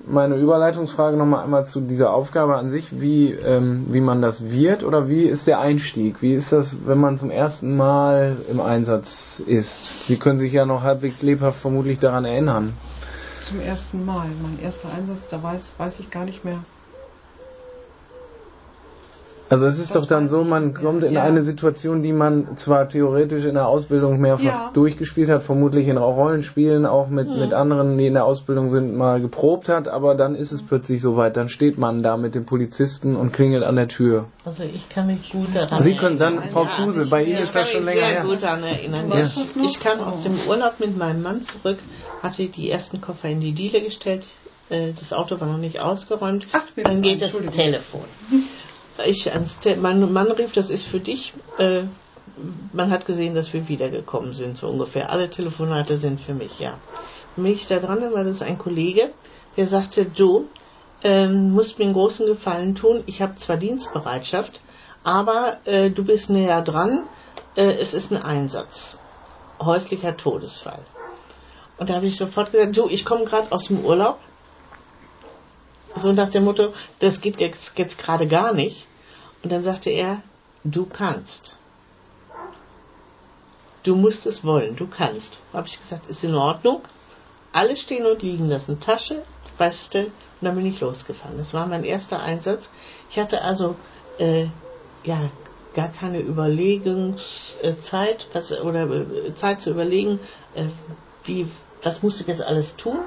meine Überleitungsfrage nochmal einmal zu dieser Aufgabe an sich, wie, ähm, wie man das wird oder wie ist der Einstieg? Wie ist das, wenn man zum ersten Mal im Einsatz ist? Sie können sich ja noch halbwegs lebhaft vermutlich daran erinnern. Zum ersten Mal. Mein erster Einsatz, da weiß, weiß ich gar nicht mehr. Also es ist Das doch dann so, ich man kommt in Ja. eine Situation, die man zwar theoretisch in der Ausbildung mehrfach Ja. durchgespielt hat, vermutlich in Rollenspielen auch mit, Mhm. mit anderen, die in der Ausbildung sind, mal geprobt hat, aber dann ist es plötzlich soweit, dann steht man da mit dem Polizisten und klingelt an der Tür. Also ich kann mich gut daran Sie können dann, erinnern. Frau Ja, Kruse, bei Ihnen ich ist das kann schon mich länger sehr her. gut daran erinnern. Du Ich, weißt das noch? ich kam aus dem Urlaub mit meinem Mann zurück, hatte die ersten Koffer in die Diele gestellt, äh, das Auto war noch nicht ausgeräumt, Ach, dann geht das. Telefon. Ich ans mein Mann rief, das ist für dich. Äh, man hat gesehen, dass wir wiedergekommen sind, so ungefähr. Alle Telefonate sind für mich, ja. Dann bin ich da dran, war das ein Kollege, der sagte, du, ähm, musst mir einen großen Gefallen tun. Ich habe zwar Dienstbereitschaft, aber äh, du bist näher dran. Äh, es ist ein Einsatz. Häuslicher Todesfall. Und da habe ich sofort gesagt, du, ich komme gerade aus dem Urlaub. So nach dem Motto, das geht jetzt, jetzt gerade gar nicht. Und dann sagte er, du kannst. Du musst es wollen, du kannst. Habe ich gesagt, ist in Ordnung. Alles stehen und liegen lassen. Tasche, Weste, und dann bin ich losgefahren. Das war mein erster Einsatz. Ich hatte also äh, ja gar keine Überlegungszeit was, oder äh, Zeit zu überlegen, äh, wie, was musste ich jetzt alles tun.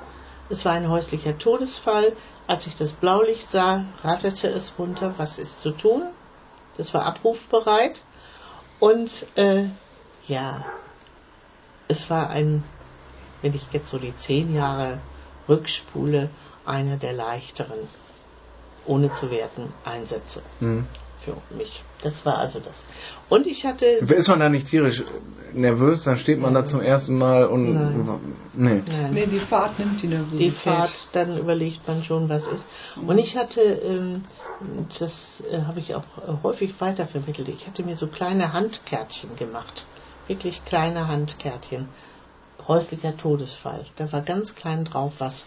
Es war ein häuslicher Todesfall. Als ich das Blaulicht sah, ratterte es runter, was ist zu tun. Das war abrufbereit. Und äh, ja, es war ein, wenn ich jetzt so die zehn Jahre rückspule, einer der leichteren, ohne zu werten, Einsätze Mhm. Für mich. Das war also das. Und ich hatte. Ist man da nicht tierisch nervös? Dann steht man da zum ersten Mal und. Nee. Nein. Nee, die Fahrt nimmt die Nervosität. die Fahrt, dann überlegt man schon, was ist. Und ich hatte, ähm, das äh, habe ich auch häufig weitervermittelt, ich hatte mir so kleine Handkärtchen gemacht. Wirklich kleine Handkärtchen. Häuslicher Todesfall. Da war ganz klein drauf was.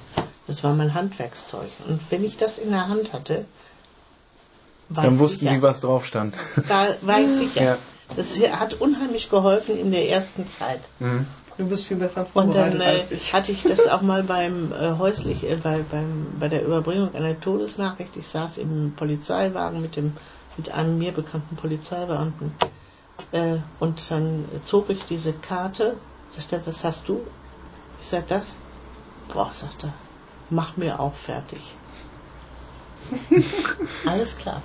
Das war mein Handwerkszeug. Und wenn ich das in der Hand hatte, war Dann ich wussten sicher. die, was drauf stand. Da war ich sicher. Ja. Das hat unheimlich geholfen in der ersten Zeit. Mhm. Du bist viel besser Und dann vorbereitet äh, als ich. hatte ich das auch mal beim äh, häuslich, äh, bei, beim, bei der Überbringung einer Todesnachricht. Ich saß im Polizeiwagen mit dem mit einem mir bekannten Polizeibeamten äh, und dann zog ich diese Karte. Sagt er, was hast du? Ich sag das. Boah, sagt er, mach mir auch fertig. Alles klar.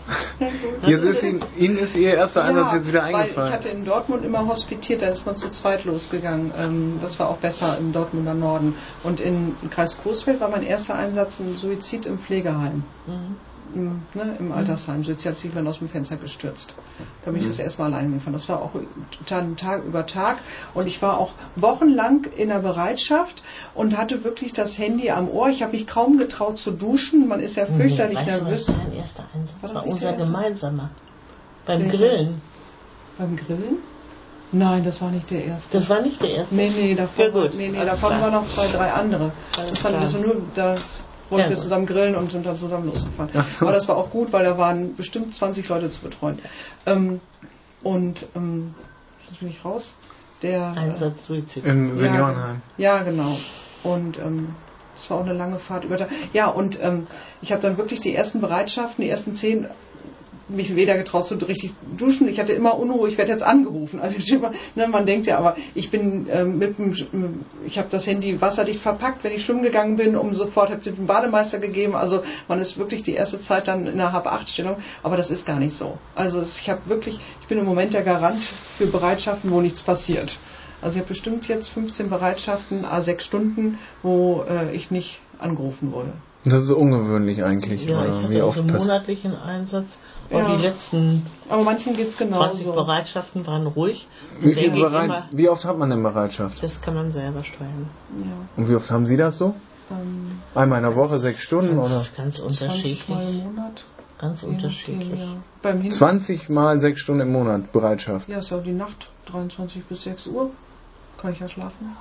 Jetzt ist Ihnen, Ihnen ist Ihr erster Einsatz jetzt wieder weil ich eingefallen. hatte in Dortmund immer hospitiert, da ist man zu zweit losgegangen. Ähm, das war auch besser im Dortmunder Norden. Und in Kreis Coesfeld war mein erster Einsatz ein Suizid im Pflegeheim. Mhm. Im, ne, im Altersheim. Suizid hat sich jemand aus dem Fenster gestürzt. Da bin ich das erste Mal allein gefahren. Das war auch Tag über Tag. Und ich war auch wochenlang in der Bereitschaft und hatte wirklich das Handy am Ohr. Ich habe mich kaum getraut zu duschen. Man ist ja fürchterlich weißt du, nervös. was dein erster Einsatz War war? das nicht unser erste? gemeinsamer. Beim Welcher? Grillen. Beim Grillen? Nein, das war nicht der erste. Das war nicht der erste. Nee, nee, davon, Ja, gut. nee, nee, davon waren noch zwei, drei andere. Alles das fand klar. das war nur, da wollten Ja, wir zusammen grillen und sind dann zusammen losgefahren. Aber das war auch gut, weil da waren bestimmt 20 Leute zu betreuen. Ähm, und, ähm, jetzt bin ich raus. Der, Einsatz Suizid. Im Seniorenheim. Ja, genau. Und, ähm, das war auch eine lange Fahrt über Tag. Ja, und ähm, ich habe dann wirklich die ersten Bereitschaften, die ersten zehn mich weder getraut zu richtig duschen. Ich hatte immer Unruhe, ich werde jetzt angerufen. Also ne, man denkt ja, aber ich bin ähm, mit dem, ich habe das Handy wasserdicht verpackt, wenn ich schwimmen gegangen bin, um sofort habe ich den Bademeister gegeben. Also man ist wirklich die erste Zeit dann in der Hab-8-Stellung, aber das ist gar nicht so. Also ich habe wirklich, ich bin im Moment der Garant für Bereitschaften, wo nichts passiert. Also ich habe bestimmt jetzt 15 Bereitschaften, a sechs Stunden, wo äh, ich nicht angerufen wurde. Das ist ungewöhnlich eigentlich, Ja, ich oder? hatte Wie oft also passiert? monatlichen Einsatz und Ja. die letzten Aber manchen geht's 20 genauso. Bereitschaften waren ruhig. Wie, viel ich bereit, immer, wie oft hat man denn Bereitschaft? das kann man selber steuern. Ja, Und wie oft haben Sie das so? ähm, Einmal in der Woche, sechs Stunden oder? Ganz, ganz 20 Mal unterschiedlich. im Monat. Ganz je unterschiedlich. Ja. Beim Hin 20 mal sechs Stunden im Monat Bereitschaft. ja, ist ja auch die Nacht, 23 bis 6 Uhr. Kann ich ja schlafen.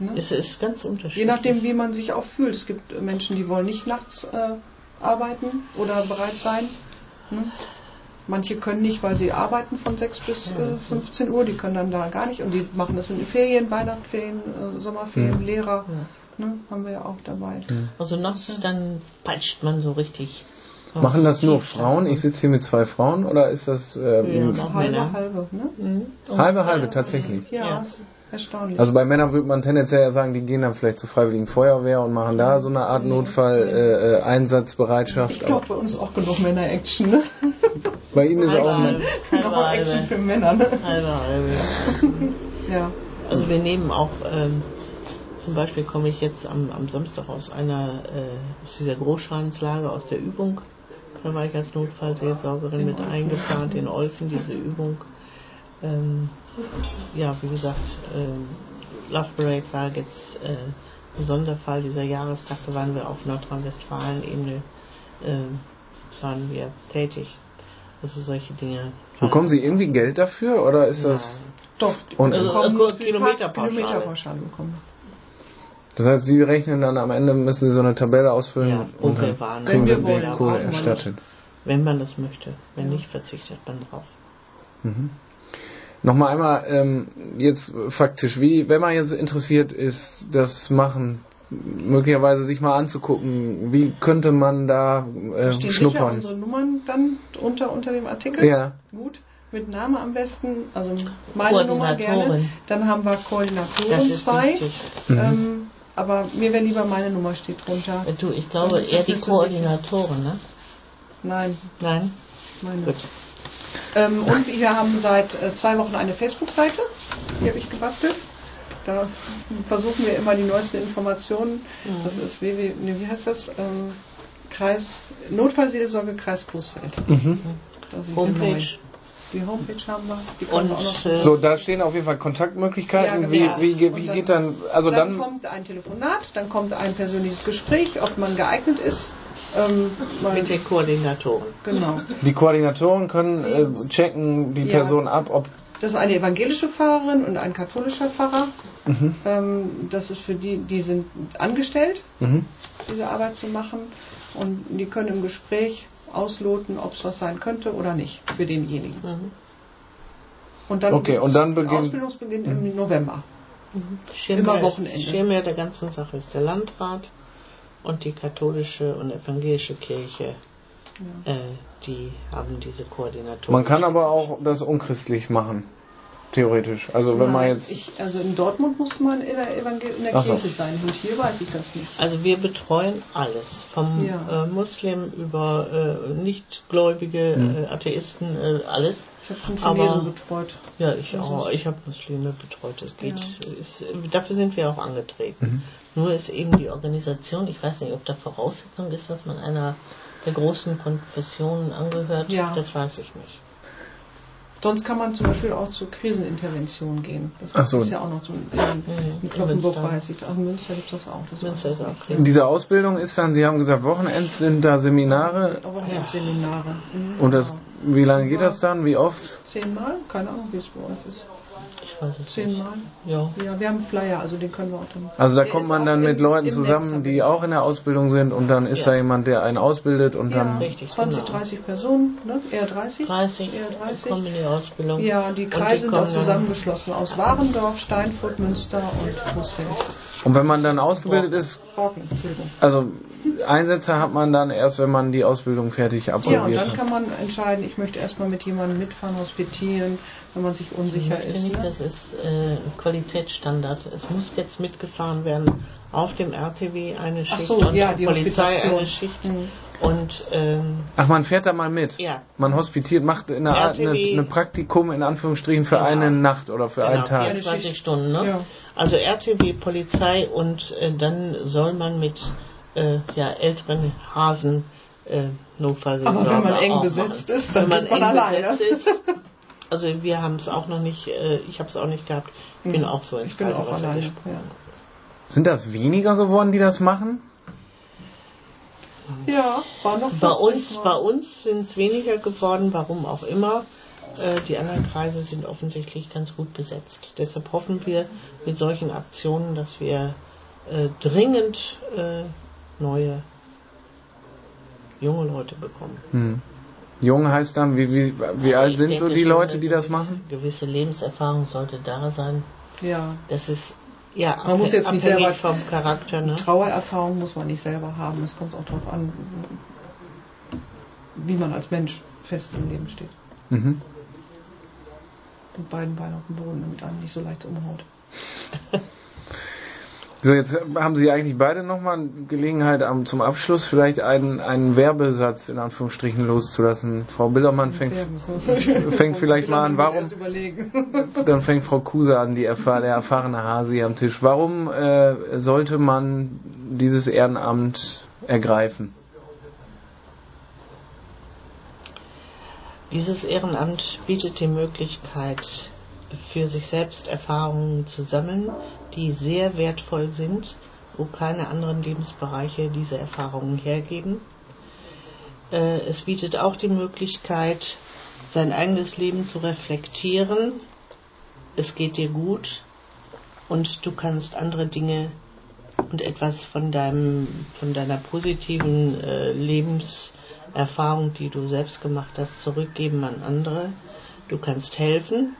Ne? Es ist ganz unterschiedlich. Je nachdem, wie man sich auch fühlt. Es gibt äh, Menschen, die wollen nicht nachts äh, arbeiten oder bereit sein. Ne? Manche können nicht, weil sie arbeiten von 6 bis Ja, äh, das ist- 15 Uhr. Die können dann da gar nicht. Und die machen das in den Ferien, Weihnachtsferien, äh, Sommerferien, Mhm. Lehrer. Ja. Ne? Haben wir ja auch dabei. Also nachts dann peitscht man so richtig. Machen das nur Frauen? Ich sitze hier mit zwei Frauen oder ist das äh, Ja, halbe, halbe. Ne? Mhm. Halbe halbe tatsächlich? Ja, erstaunlich. Also bei Männern würde man tendenziell ja sagen, die gehen dann vielleicht zur Freiwilligen Feuerwehr und machen da so eine Art Notfall äh, äh, Einsatzbereitschaft. ich glaube, bei uns auch genug Männer-Action. Ne? bei Ihnen ist Halbe, auch halbe, halbe, Noch auch Action halbe, für Männer. Ne? halbe, halbe. Ja. Also wir nehmen auch, ähm, zum Beispiel komme ich jetzt am, am Samstag aus einer, äh, aus dieser Großschadenslage aus der Übung. Da war ich als Notfallseelsorgerin In mit eingeplant in Olfen, diese Übung. Ähm, ja, wie gesagt, ähm, Love Parade war jetzt äh, Sonderfall dieser Jahrestag, da waren wir auf Nordrhein-Westfalen-Ebene, äh, waren wir tätig. Also solche Dinge. Bekommen Sie irgendwie Geld dafür oder ist das. Nein. Doch, Und- wir Also, äh, Kilometerpauschale. Kilometerpauschale bekommen. Das heißt, Sie rechnen dann am Ende, müssen Sie so eine Tabelle ausfüllen Ja, und dann kriegen Wenn Sie wir die Kohle erstattet. Wenn man das möchte. Wenn nicht, verzichtet man drauf. Nochmal einmal, ähm, jetzt faktisch, wie, wenn man jetzt interessiert ist, das machen, möglicherweise sich mal anzugucken, wie könnte man da äh, Stehen sicher schnuppern? unsere Nummern dann unter, unter dem Artikel? Ja. Gut. Mit Name am besten, also meine Nummer gerne. Dann haben wir Das Koordinatoren ist zwei. wichtig. Ähm, aber mir wäre lieber meine Nummer steht drunter. Äh, Du, ich glaube eher die Koordinatoren, ne? Nein, Nein? meine. Gut. Ähm, und wir haben seit äh, zwei Wochen eine Facebook-Seite. Die habe ich gebastelt. Da versuchen wir immer die neuesten Informationen. Das ist www, nee, wie heißt das? Ähm, Kreis Notfallseelsorge Kreis Coesfeld. Das ist Homepage. Die Homepage haben wir. Die auch noch. Und äh, So, da stehen auf jeden Fall Kontaktmöglichkeiten. Ja, wie, genau. wie, Und wie dann- geht dann, also dann, dann, kommt ein Telefonat, dann kommt ein persönliches Gespräch, ob man geeignet ist. Ähm, mit den Koordinatoren. genau. die Koordinatoren können äh, checken die Ja. Person ab, ob Das ist eine evangelische Pfarrerin und ein katholischer Pfarrer. Mhm. Ähm, das ist für die, die sind angestellt, Mhm. diese Arbeit zu machen. Und die können im Gespräch ausloten, ob es was sein könnte oder nicht für denjenigen. Mhm. Und dann, Okay, und dann beginnt- Ausbildungsbeginn im November. Schirmherr Immer Wochenende. Ist, Schirmherr der ganzen Sache ist der Landrat und die katholische und evangelische Kirche, äh, die haben diese Koordinatoren. man kann aber auch das unchristlich machen, theoretisch. Also wenn man Nein, jetzt ich, also in Dortmund muss man in der, Evangel in der Ach so. Kirche sein. Und hier weiß ich das nicht. Also wir betreuen alles, vom Ja. äh, Muslim über äh, Nichtgläubige, Mhm. äh, Atheisten, äh, alles. Ich habe schon Aber- Chinesen betreut. Ja, ich Also- auch. Ich habe Muslime betreut. Es geht. Ja. Ist, dafür sind wir auch angetreten. Mhm. Nur ist eben die Organisation, ich weiß nicht, ob da Voraussetzung ist, dass man einer der großen Konfessionen angehört. Ja. Das weiß ich nicht. Sonst kann man zum Beispiel auch zur Krisenintervention gehen. Das so. ist ja auch noch so ein, in, Mhm. in Kloppenburg In Münster. weiß ich. Auch in Münster gibt es das auch. Das Münster ist auch nicht. Krise. diese Ausbildung ist dann, Sie haben gesagt, Wochenends sind da Seminare Aber ja. Seminare. Mhm, und das, wie lange geht das dann, wie oft? Zehnmal? Keine Ahnung, wie es bei euch ist. Ich weiß es Zehnmal? nicht. Ja. Ja, wir haben einen Flyer, also den können wir auch dann. Also da Der kommt man dann im- mit Leuten im zusammen, Netz, die auch in der Ausbildung sind und dann ist Ja. da jemand, der einen ausbildet und Ja, dann Richtig, 20, genau. 30 Personen, ne? eher 30. 30, Eher 30. kommen in die Ausbildung. Ja, die Kreise sind auch dann- zusammengeschlossen aus Warendorf, Steinfurt, Münster und Coesfeld. und wenn man dann ausgebildet ist, Borken, Entschuldigung. also Einsätze hat man dann erst, wenn man die Ausbildung fertig Ja, und absolviert dann kann man entscheiden, ich möchte erstmal mit jemandem mitfahren, hospitieren, wenn man sich Ich unsicher möchte ist. nicht, Ne? das ist äh, Qualitätsstandard. Es muss jetzt mitgefahren werden. Auf dem RTW eine Ach Schicht so, und ja, die Polizei Hospitation. eine Schicht. Mhm. Und ähm, Ach, man fährt da mal mit. ja, Man hospitiert, macht eine Art eine, eine Praktikum in Anführungsstrichen für Genau. eine Nacht oder für einen genau, Tag. 24 Stunden. Ne? Ja. Also RTW, Polizei und äh, dann soll man mit äh, ja, älteren Hasen äh, Notfallseelsorge Aber wenn man eng besetzt ist, dann wenn man geht man eng alleine. besetzt ist. Also wir haben es auch noch nicht, äh, ich habe es auch nicht gehabt. Ich bin auch so ins Ich bin kalte auch Wasser alleine. gesprungen. Sind das weniger geworden, die das machen? Ja, ja war noch Bei 40 uns, Mal. bei uns sind es weniger geworden, warum auch immer. Äh, Die anderen Kreise sind offensichtlich ganz gut besetzt. Deshalb hoffen wir mit solchen Aktionen, dass wir äh, dringend äh, neue junge Leute bekommen. Hm. Jung heißt dann, wie, wie, wie alt sind denke so die Leute, die das machen? Gewisse Lebenserfahrung sollte da sein. Ja, Das ist ja Man muss jetzt nicht selber- vom Charakter. Ne? Trauererfahrung muss man nicht selber haben. Es kommt auch darauf an, wie man als Mensch fest im Leben steht. Mhm. Mit beiden Beinen auf dem Boden, damit einem nicht so leicht umhaut. So, jetzt haben Sie eigentlich beide nochmal Gelegenheit, am, zum Abschluss vielleicht einen, einen Werbesatz in Anführungsstrichen loszulassen. Frau Billermann fängt, fängt vielleicht mal an, warum, dann fängt Frau Kuse an, die erfahr, der erfahrene Hasi am Tisch. Warum äh, sollte man dieses Ehrenamt ergreifen? Dieses Ehrenamt bietet die Möglichkeit, für sich selbst Erfahrungen zu sammeln, die sehr wertvoll sind wo keine anderen Lebensbereiche diese Erfahrungen hergeben. Äh, es bietet auch die Möglichkeit, sein eigenes Leben zu reflektieren. Es geht dir gut und du kannst andere Dinge und etwas von deinem, von deiner positiven äh, Lebenserfahrung, die du selbst gemacht hast, zurückgeben an andere. Du kannst helfen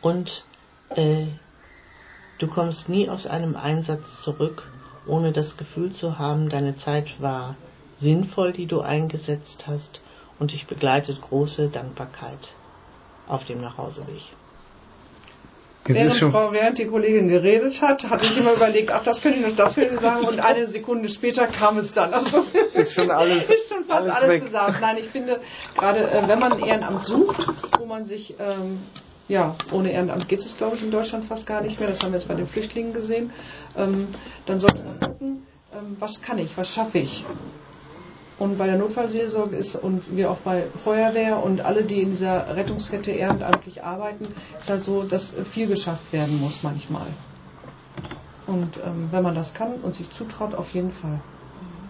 und äh, du kommst nie aus einem Einsatz zurück, ohne das Gefühl zu haben, deine Zeit war sinnvoll, die du eingesetzt hast und dich begleitet große Dankbarkeit auf dem Nachhauseweg. Während, Frau, während die Kollegin geredet hat, hatte ich immer überlegt, ach, das könnte ich noch, das könnte ich sagen, und eine Sekunde später kam es dann. Also ist schon alles, ist schon fast alles, alles gesagt. Nein, ich finde, gerade äh, wenn man Ehrenamt sucht, wo man sich, ähm, ja, ohne Ehrenamt geht es, glaube ich, in Deutschland fast gar nicht mehr, das haben wir jetzt bei den Flüchtlingen gesehen, ähm, dann sollte man gucken, ähm, was kann ich, was schaffe ich. Und bei der Notfallseelsorge ist und wir auch bei Feuerwehr und alle, die in dieser Rettungskette ehrenamtlich arbeiten, ist halt so, dass viel geschafft werden muss manchmal. Und ähm, wenn man das kann und sich zutraut, auf jeden Fall.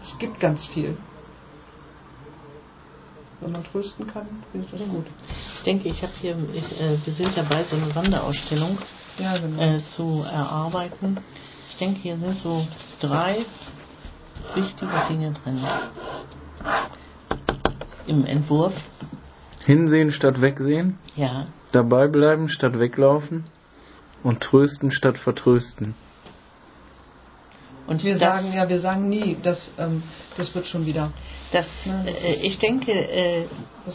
Es gibt ganz viel. Wenn man trösten kann, finde ich das gut. Ich denke, ich habe hier, ich, äh, wir sind dabei, so eine Wanderausstellung ja, genau. äh, zu erarbeiten. Ich denke, hier sind so drei wichtige Dinge drin im Entwurf. Hinsehen statt wegsehen. Ja. Dabei bleiben statt weglaufen. Und trösten statt vertrösten. Und wir sagen ja, wir sagen nie, dass ähm, das wird schon wieder. Das, äh, ich denke, äh,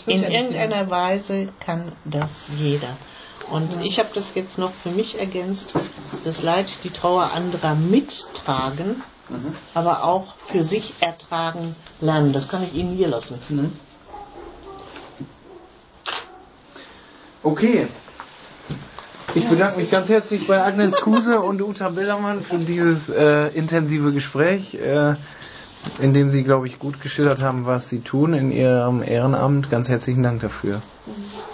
in ja irgendeiner. Weise kann das jeder. Und ja. ich habe das jetzt noch für mich ergänzt, das Leid, die Trauer anderer mittragen, mhm. aber auch für sich ertragen lernen. Das kann ich Ihnen hier lassen. Mhm. Okay. Ich bedanke mich ganz herzlich bei Agnes Kuse und Uta Billermann für dieses äh, intensive Gespräch, äh, in dem Sie, glaube ich, gut geschildert haben, was Sie tun in Ihrem Ehrenamt. Ganz herzlichen Dank dafür. Mhm.